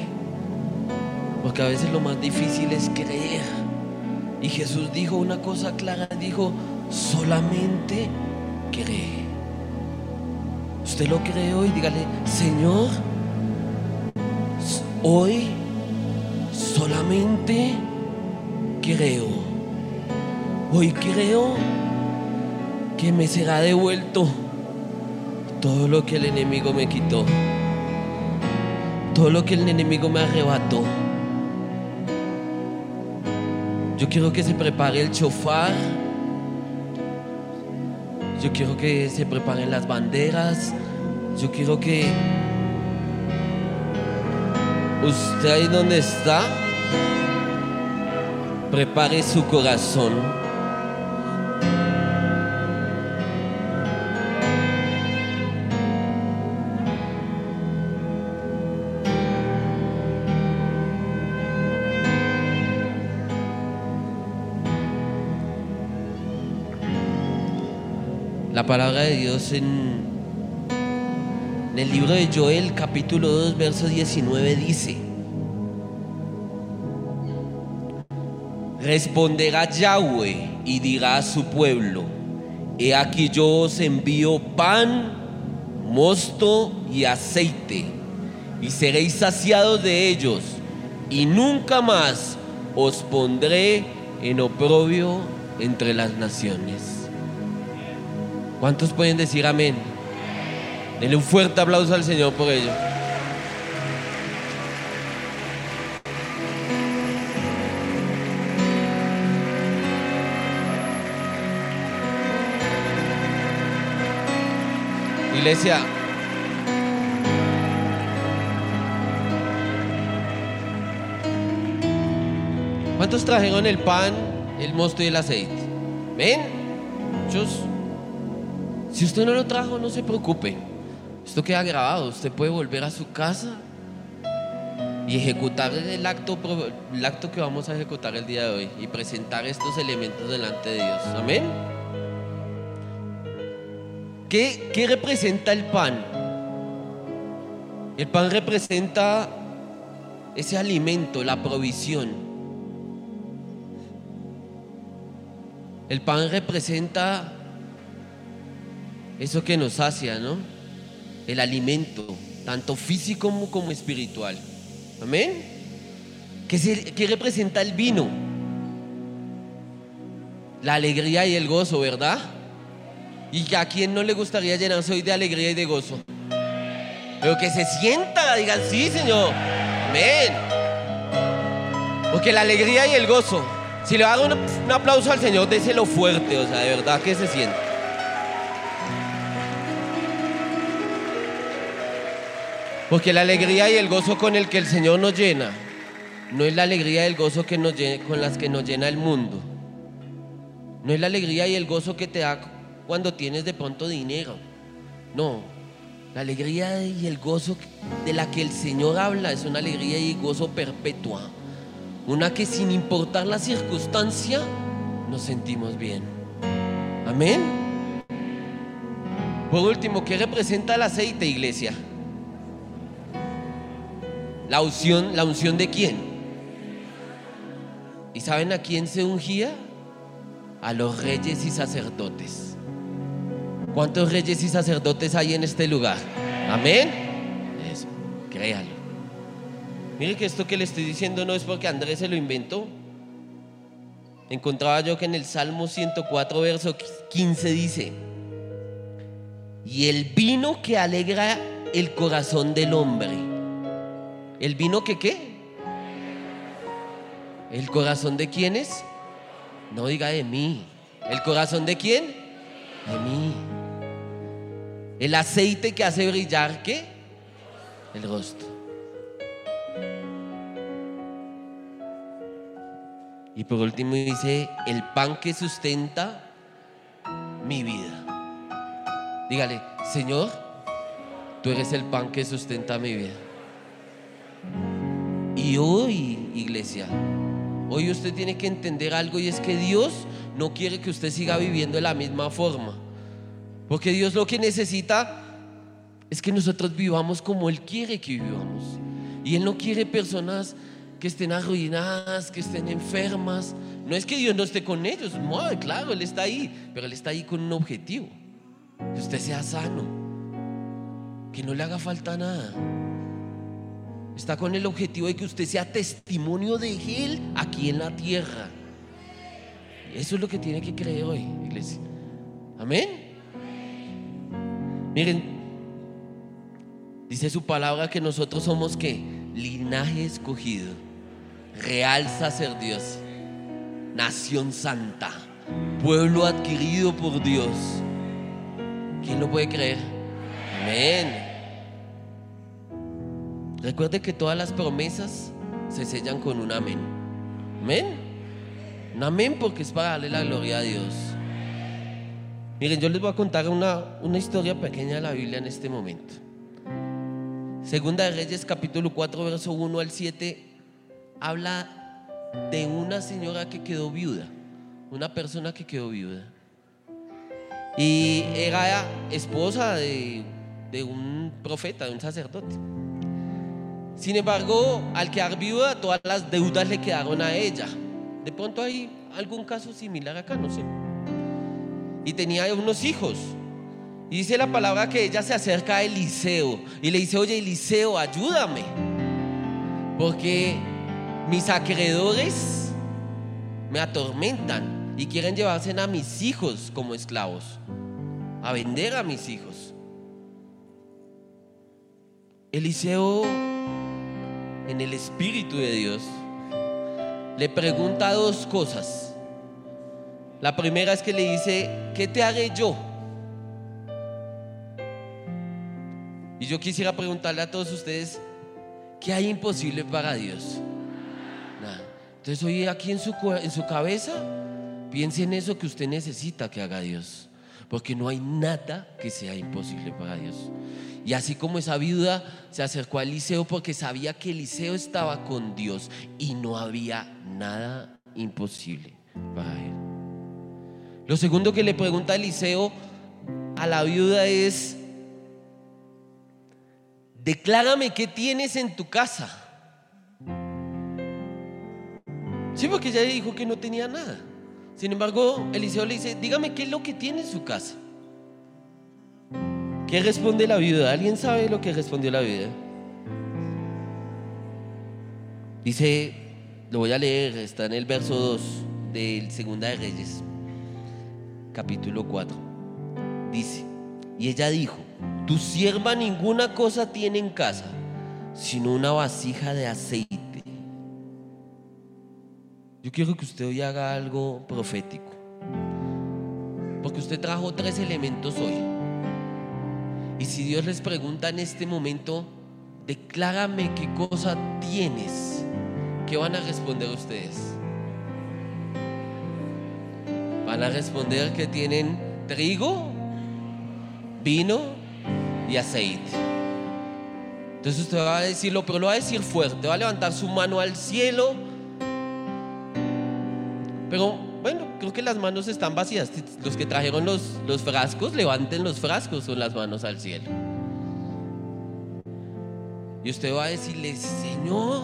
Porque a veces lo más difícil es creer. Y Jesús dijo una cosa clara, dijo, solamente cree. Usted lo cree hoy, dígale, Señor, hoy solamente creo. Hoy creo que me será devuelto todo lo que el enemigo me quitó. Todo lo que el enemigo me arrebató. Yo quiero que se prepare el chofar. Yo quiero que se preparen las banderas. Yo quiero que usted ahí donde está, prepare su corazón. La palabra de Dios en, el libro de Joel capítulo 2 verso 19 dice, Responderá Yahweh y dirá a su pueblo, He aquí yo os envío pan, mosto y aceite, y seréis saciados de ellos, y nunca más os pondré en oprobio entre las naciones. ¿Cuántos pueden decir amén? Denle un fuerte aplauso al Señor por ello. Iglesia, ¿cuántos trajeron el pan, el mosto y el aceite? ¿Ven? Muchos. Si usted no lo trajo, no se preocupe. Esto queda grabado. Usted puede volver a su casa y ejecutar el acto, el acto que vamos a ejecutar el día de hoy y presentar estos elementos delante de Dios. Amén. ¿Qué, qué representa el pan? El pan representa ese alimento, la provisión. El pan representa eso que nos sacia, ¿no? El alimento, tanto físico como, espiritual. Amén. ¿Qué, se- representa el vino? La alegría y el gozo, ¿verdad? ¿Y a quién no le gustaría llenarse hoy de alegría y de gozo? Pero que se sienta, digan sí, Señor. Amén. Porque la alegría y el gozo, si le hago un, un aplauso al Señor, déselo fuerte, o sea, de verdad que se siente. Porque la alegría y el gozo con el que el Señor nos llena, no es la alegría y el gozo que nos llena- con las que nos llena el mundo. No es la alegría y el gozo que te da cuando tienes de pronto dinero. No, la alegría y el gozo de la que el Señor habla es una alegría y gozo perpetua. Una que sin importar la circunstancia nos sentimos bien. Amén. Por último, ¿qué representa el aceite, iglesia? La unción, la unción de quién? ¿Y saben a quién se ungía? A los reyes y sacerdotes. ¿Cuántos reyes y sacerdotes hay en este lugar? Amén. Eso, créalo. Mire que esto que le estoy diciendo no es porque Andrés se lo inventó. Encontraba yo que en el Salmo 104, verso 15 dice, y el vino que alegra el corazón del hombre. ¿El vino que qué? ¿El corazón de quién es? No diga de mí. ¿El corazón de quién? De mí. El aceite que hace brillar qué? El rostro. Y por último dice, el pan que sustenta mi vida. Dígale, Señor, tú eres el pan que sustenta mi vida. Y hoy, iglesia, hoy usted tiene que entender algo y es que Dios no quiere que usted siga viviendo de la misma forma. Porque Dios lo que necesita es que nosotros vivamos como Él quiere que vivamos. Y Él no quiere personas que estén arruinadas, que estén enfermas. No es que Dios no esté con ellos, claro, Él está ahí, pero Él está ahí con un objetivo. Que usted sea sano, que no le haga falta nada. Está con el objetivo de que usted sea testimonio de Él aquí en la tierra. Eso es lo que tiene que creer hoy, iglesia. Amén. Miren, dice su palabra que nosotros somos que linaje escogido, real sacerdocio, nación santa, pueblo adquirido por Dios. ¿Quién lo puede creer? Amén. Recuerde que todas las promesas se sellan con un amén. Amén. Un amén porque es para darle la gloria a Dios. Miren, yo les voy a contar una, una historia pequeña de la Biblia en este momento. Segunda de Reyes capítulo 4, verso 1 al 7, habla de una señora que quedó viuda, una persona que quedó viuda. Y era esposa de, de un profeta, de un sacerdote. Sin embargo, al quedar viuda, todas las deudas le quedaron a ella. De pronto hay algún caso similar acá, no sé. Y tenía unos hijos. Y dice la palabra que ella se acerca a Eliseo y le dice, oye Eliseo, ayúdame. Porque mis acreedores me atormentan y quieren llevarse a mis hijos como esclavos, a vender a mis hijos. Eliseo, en el Espíritu de Dios, le pregunta dos cosas. La primera es que le dice, ¿qué te haré yo? Y yo quisiera preguntarle a todos ustedes, ¿qué hay imposible para Dios? Entonces hoy aquí en su, en su cabeza, piense en eso que usted necesita que haga Dios. Porque no hay nada que sea imposible para Dios. Y así como esa viuda se acercó a Eliseo porque sabía que Eliseo estaba con Dios y no había nada imposible. Lo segundo que le pregunta Eliseo a la viuda es, declárame qué tienes en tu casa. Sí, porque ella dijo que no tenía nada. Sin embargo, Eliseo le dice, dígame qué es lo que tiene en su casa. ¿Qué responde la viuda? ¿Alguien sabe lo que respondió la viuda? Dice, lo voy a leer, está en el verso 2 del Segunda de Reyes, capítulo 4. Dice, y ella dijo, tu sierva ninguna cosa tiene en casa, sino una vasija de aceite. Yo quiero que usted hoy haga algo profético, porque usted trajo tres elementos hoy. Y si Dios les pregunta en este momento, declárame qué cosa tienes, ¿qué van a responder ustedes? Van a responder que tienen trigo, vino y aceite. Entonces usted va a decirlo, pero lo va a decir fuerte, va a levantar su mano al cielo. Pero creo que las manos están vacías. Los que trajeron los, frascos, levanten los frascos con las manos al cielo. Y usted va a decirle, Señor,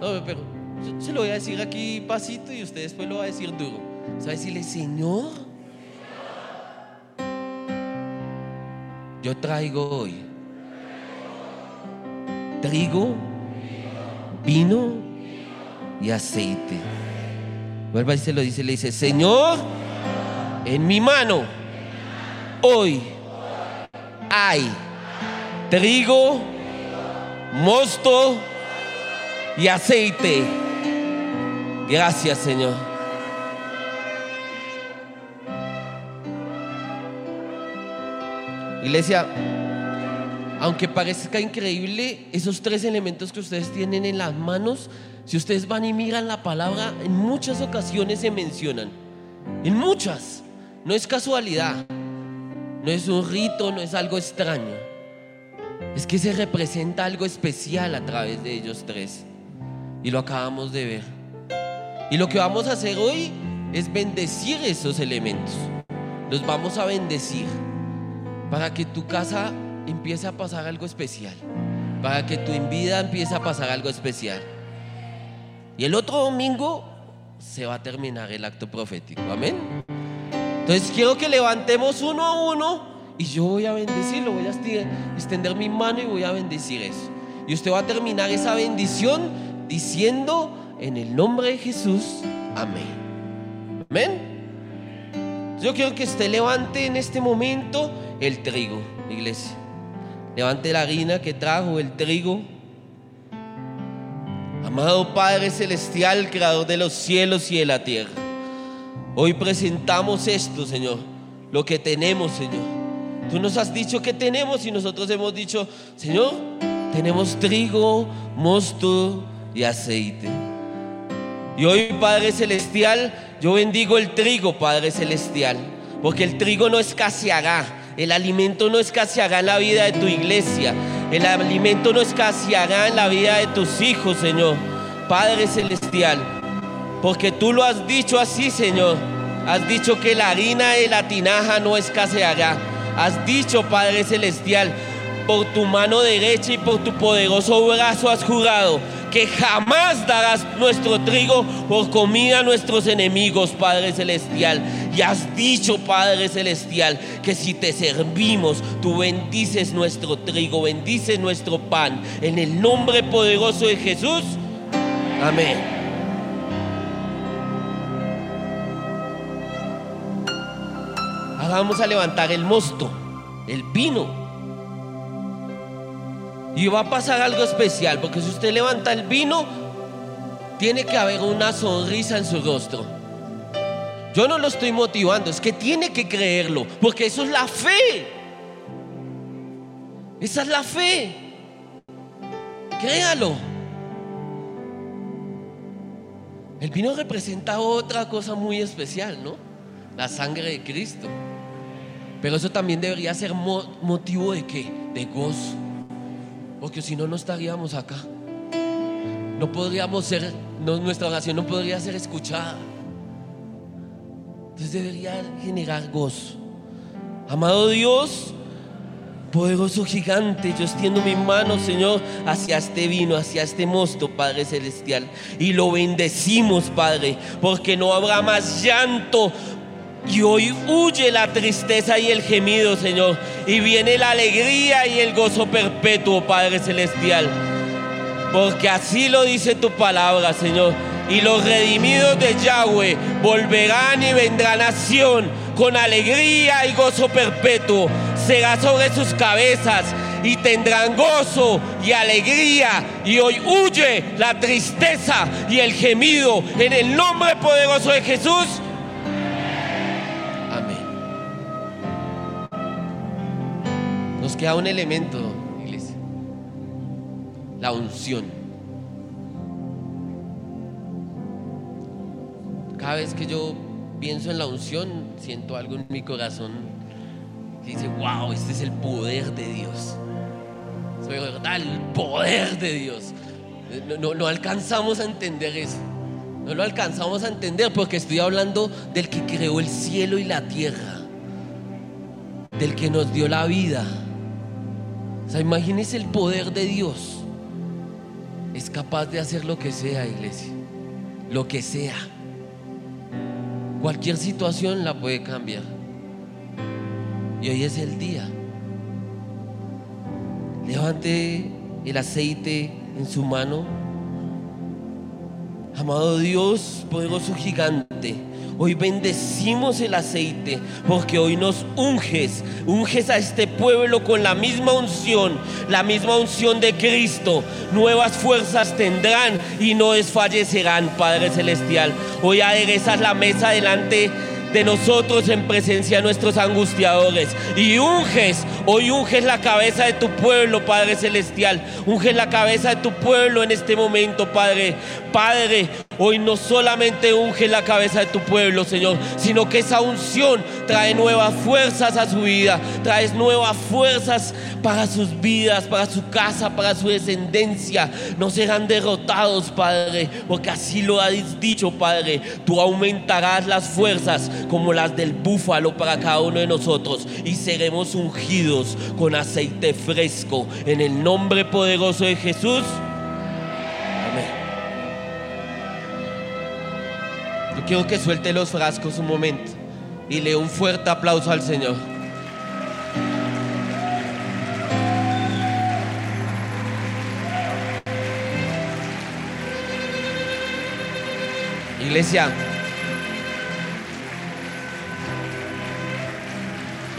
no, pero yo se lo voy a decir aquí pasito y usted después lo va a decir duro. Se va a decirle, Señor, yo traigo hoy trigo, vino y aceite. Vuelva y se lo dice, le dice, Señor, en mi mano hoy hay trigo, mosto y aceite. Gracias, Señor. Iglesia, aunque parezca increíble, esos tres elementos que ustedes tienen en las manos, si ustedes van y miran la palabra, en muchas ocasiones se mencionan. En muchas. No es casualidad. No es un rito, no es algo extraño. Es que se representa algo especial a través de ellos tres. Y lo acabamos de ver. Y lo que vamos a hacer hoy es bendecir esos elementos. Los vamos a bendecir para que tu casa empiece a pasar algo especial. Para que tu vida empiece a pasar algo especial. Y el otro domingo se va a terminar el acto profético. Amén. Entonces quiero que levantemos uno a uno y yo voy a bendecirlo. Voy a extender mi mano y voy a bendecir eso. Y usted va a terminar esa bendición diciendo en el nombre de Jesús, amén. Amén. Yo quiero que usted levante en este momento el trigo, iglesia. Levante la harina que trajo, el trigo. Amado Padre Celestial, Creador de los cielos y de la tierra. Hoy presentamos esto, Señor, lo que tenemos, Señor. Tú nos has dicho que tenemos y nosotros hemos dicho, Señor, tenemos trigo, mosto y aceite. Y hoy, Padre Celestial, yo bendigo el trigo, Padre Celestial, porque el trigo no escaseará, el alimento no escaseará en la vida de tu iglesia, el alimento no escaseará en la vida de tus hijos, Señor, Padre Celestial, porque tú lo has dicho así, Señor. Has dicho que la harina de la tinaja no escaseará. Has dicho, Padre Celestial, por tu mano derecha y por tu poderoso brazo has jurado que jamás darás nuestro trigo por comida a nuestros enemigos, Padre Celestial. Y has dicho, Padre Celestial, que si te servimos, tú bendices nuestro trigo, bendices nuestro pan. En el nombre poderoso de Jesús. Amén. Ahora vamos a levantar el mosto, el vino. Y va a pasar algo especial, porque si usted levanta el vino, tiene que haber una sonrisa en su rostro. Yo no lo estoy motivando, es que tiene que creerlo, porque eso es la fe. Esa es la fe. Créalo. El vino representa otra cosa muy especial, ¿no? La sangre de Cristo. Pero eso también debería ser motivo de qué? De gozo. Porque si no, no estaríamos acá. No podríamos ser, nuestra oración no podría ser escuchada. Entonces debería generar gozo. Amado Dios, Poderoso gigante, yo extiendo mi mano, Señor, hacia este vino, hacia este mosto, Padre Celestial. Y lo bendecimos, Padre, porque no habrá más llanto. Y hoy huye la tristeza y el gemido, Señor. Y viene la alegría y el gozo perpetuo, Padre Celestial. Porque así lo dice tu palabra, Señor. Y los redimidos de Yahweh volverán y vendrán a con alegría y gozo perpetuo será sobre sus cabezas y tendrán gozo y alegría. Y hoy huye la tristeza y el gemido en el nombre poderoso de Jesús. Queda un elemento, iglesia. La unción. Cada vez que yo pienso en la unción, siento algo en mi corazón y dice, wow, este es el poder de Dios. Es verdad, el poder de Dios. No, no, alcanzamos a entender eso. No lo alcanzamos a entender porque estoy hablando del que creó el cielo y la tierra. Del que nos dio la vida. Sea, imagínese el poder de Dios. Es capaz de hacer lo que sea, iglesia. Lo que sea. Cualquier situación la puede cambiar. Y hoy es el día. Levante el aceite en su mano. Amado Dios, poderoso gigante. Hoy bendecimos el aceite porque hoy nos unges, unges a este pueblo con la misma unción, la misma unción de Cristo. Nuevas fuerzas tendrán y no desfallecerán, Padre Celestial. Hoy aderezas la mesa delante de nosotros en presencia de nuestros angustiadores. Y unges, hoy unges la cabeza de tu pueblo, Padre Celestial. Unges la cabeza de tu pueblo en este momento, Padre. Padre, hoy no solamente unges la cabeza de tu pueblo, Señor, sino que esa unción trae nuevas fuerzas a su vida, traes nuevas fuerzas para sus vidas, para su casa, para su descendencia. No serán derrotados, Padre, porque así lo has dicho, Padre. Tú aumentarás las fuerzas como las del búfalo para cada uno de nosotros y seremos ungidos con aceite fresco en el nombre poderoso de Jesús. Yo quiero que suelte los frascos un momento y le un fuerte aplauso al Señor. Iglesia,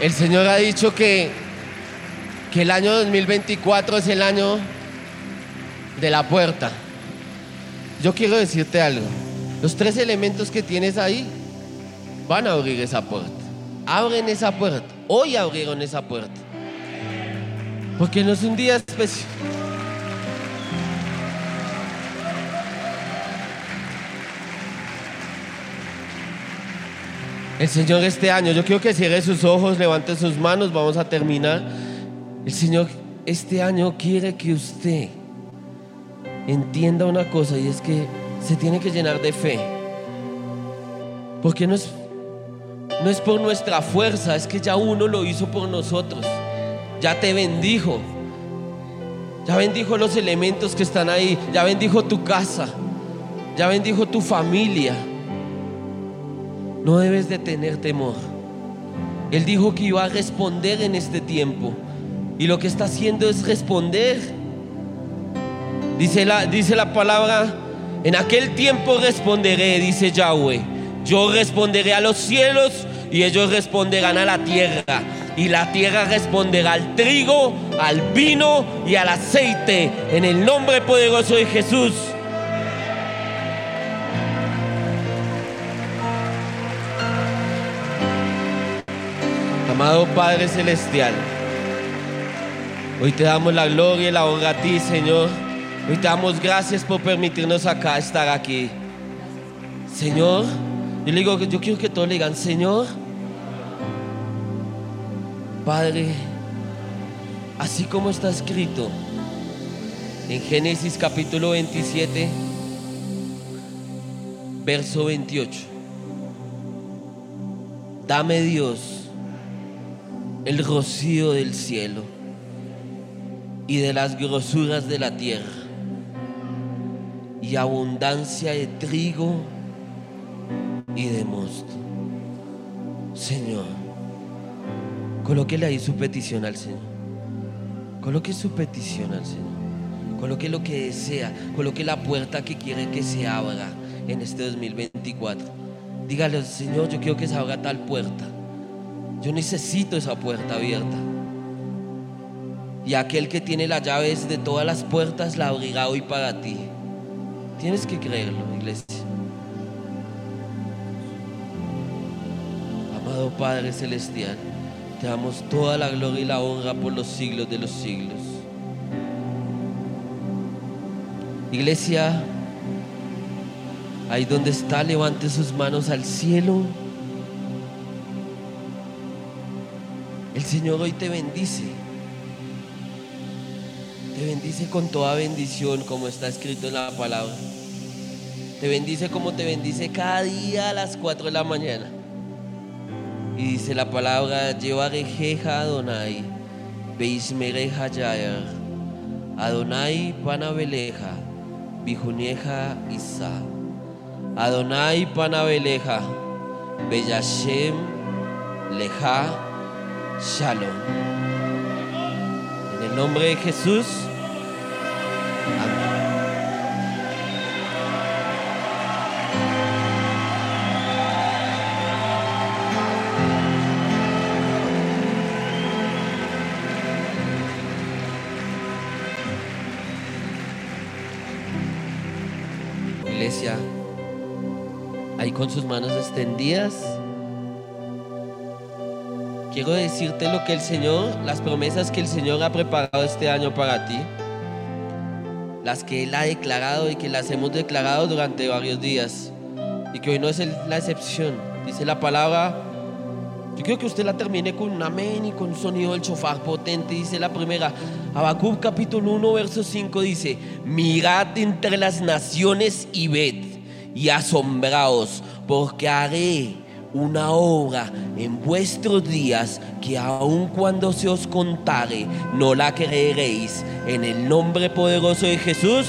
El Señor ha dicho que, que el año 2024 es el año de la puerta. Yo quiero decirte algo. Los tres elementos que tienes ahí van a abrir esa puerta. Abren esa puerta. Hoy abrieron esa puerta. Porque no es un día especial. El Señor este año, yo quiero que cierre sus ojos, levante sus manos, vamos a terminar. El Señor este año quiere que usted entienda una cosa y es que se tiene que llenar de fe. Porque no es, no es por nuestra fuerza, es que ya uno lo hizo por nosotros. Ya te bendijo. Ya bendijo los elementos que están ahí. Ya bendijo tu casa. Ya bendijo tu familia. No debes de tener temor. Él dijo que iba a responder en este tiempo. Y lo que está haciendo es responder. Dice la, dice la palabra, en aquel tiempo responderé, dice Yahweh. Yo responderé a los cielos y ellos responderán a la tierra. Y la tierra responderá al trigo, al vino y al aceite. En el nombre poderoso de Jesús. Amado Padre Celestial, hoy te damos la gloria y la honra a ti, Señor. Hoy te damos gracias por permitirnos acá estar aquí. Señor, yo le digo que yo quiero que todos le digan, Señor, Padre, así como está escrito en Génesis capítulo 27, verso 28. Dame Dios el rocío del cielo y de las grosuras de la tierra, y abundancia de trigo y de mosto. Señor, colóquele ahí su petición al Señor. Coloque su petición al Señor. Coloque lo que desea. Coloque la puerta que quiere que se abra en este 2024. Dígale, Señor, yo quiero que se abra tal puerta. Yo necesito esa puerta abierta. Y aquel que tiene las llaves de todas las puertas la abrirá hoy para ti. Tienes que creerlo, iglesia. Amado Padre Celestial, te damos toda la gloria y la honra por los siglos de los siglos. Iglesia, ahí donde está, levante sus manos al cielo. El Señor hoy te bendice. Te bendice con toda bendición, como está escrito en la palabra. Te bendice como te bendice cada día a las 4 de la mañana. Y dice la palabra, Jeja Adonai, Beismereja Yair, Adonai Panabeleja, Bijunieja Isa, Adonai Panabeleja, Beyashem Leja Shalom. En el nombre de Jesús. Con sus manos extendidas, quiero decirte lo que el Señor, las promesas que el Señor ha preparado este año para ti, las que Él ha declarado y que las hemos declarado durante varios días, y que hoy no es la excepción. Dice la palabra, yo quiero que usted la termine con un amén y con un sonido del chofar potente. Dice la primera, Habacuc capítulo 1, verso 5 dice, mirad entre las naciones y ved y asombraos, porque haré una obra en vuestros días que aun cuando se os contare, no la creeréis. En el nombre poderoso de Jesús.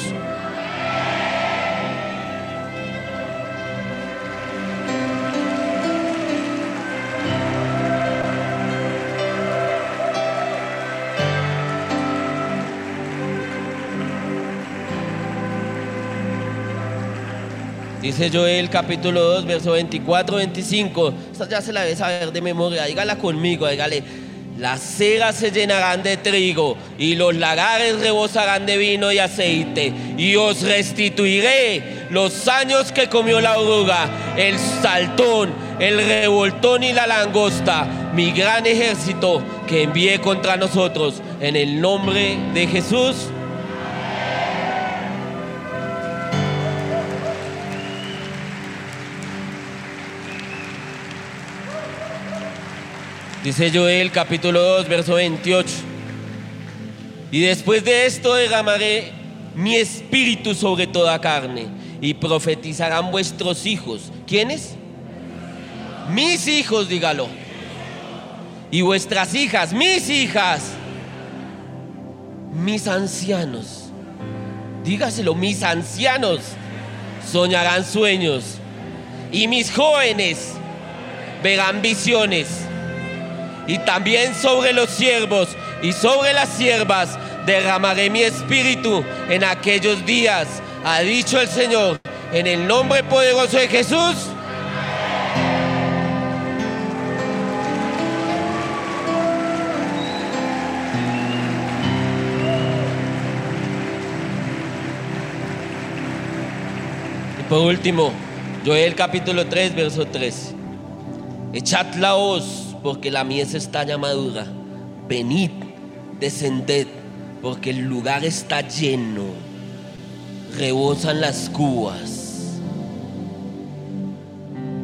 Dice Joel capítulo 2, verso 24, 25. Esta ya se la debe saber de memoria. Dígala conmigo, dígale. Las ceras se llenarán de trigo y los lagares rebosarán de vino y aceite. Y os restituiré los años que comió la oruga, el saltón, el revoltón y la langosta, mi gran ejército que envié contra nosotros. En el nombre de Jesús. Dice Joel capítulo 2, verso 28. Y después de esto derramaré mi espíritu sobre toda carne y profetizarán vuestros hijos. ¿Quiénes? Mis hijos, dígalo. Y vuestras hijas, mis hijas. Mis ancianos. Dígaselo, mis ancianos soñarán sueños. Y mis jóvenes verán visiones y también sobre los siervos y sobre las siervas derramaré mi espíritu en aquellos días, ha dicho el Señor, en el nombre poderoso de Jesús. Y por último, Joel capítulo 3, verso 3. Echad la hoz, porque la mies está ya madura. Venid, descended, porque el lugar está lleno. Rebosan las cubas.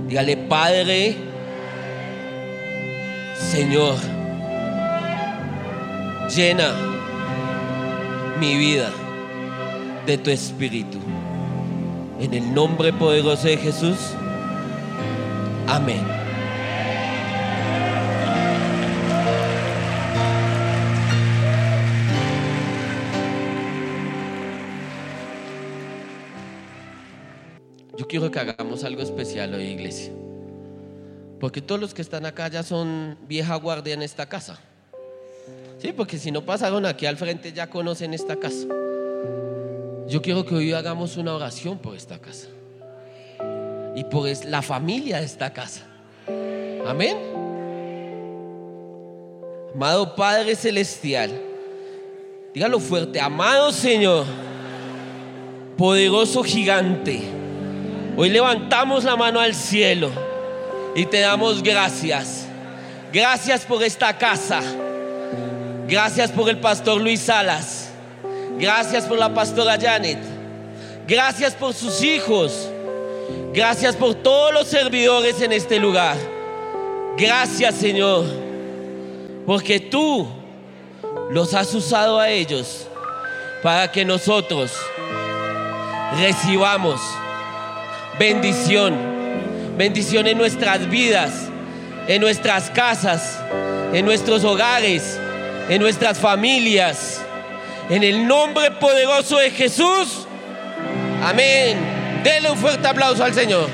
Dígale, Padre, Señor, llena mi vida de tu espíritu. En el nombre poderoso de Jesús. Amén. Quiero que hagamos algo especial hoy, iglesia. Porque todos los que están acá ya son vieja guardia en esta casa. Sí, porque si no pasaron aquí al frente ya conocen esta casa. Yo quiero que hoy hagamos una oración por esta casa. Y por la familia de esta casa. Amén. Amado Padre Celestial, dígalo fuerte, amado Señor, poderoso gigante, hoy levantamos la mano al cielo y te damos gracias. Gracias por esta casa. Gracias por el pastor Luis Salas. Gracias por la pastora Janet. Gracias por sus hijos. Gracias por todos los servidores en este lugar. Gracias Señor. Porque tú los has usado a ellos para que nosotros recibamos bendición bendición en nuestras vidas, en nuestras casas, en nuestros hogares, en nuestras familias. En el nombre poderoso de Jesús. Amén. Denle un fuerte aplauso al Señor.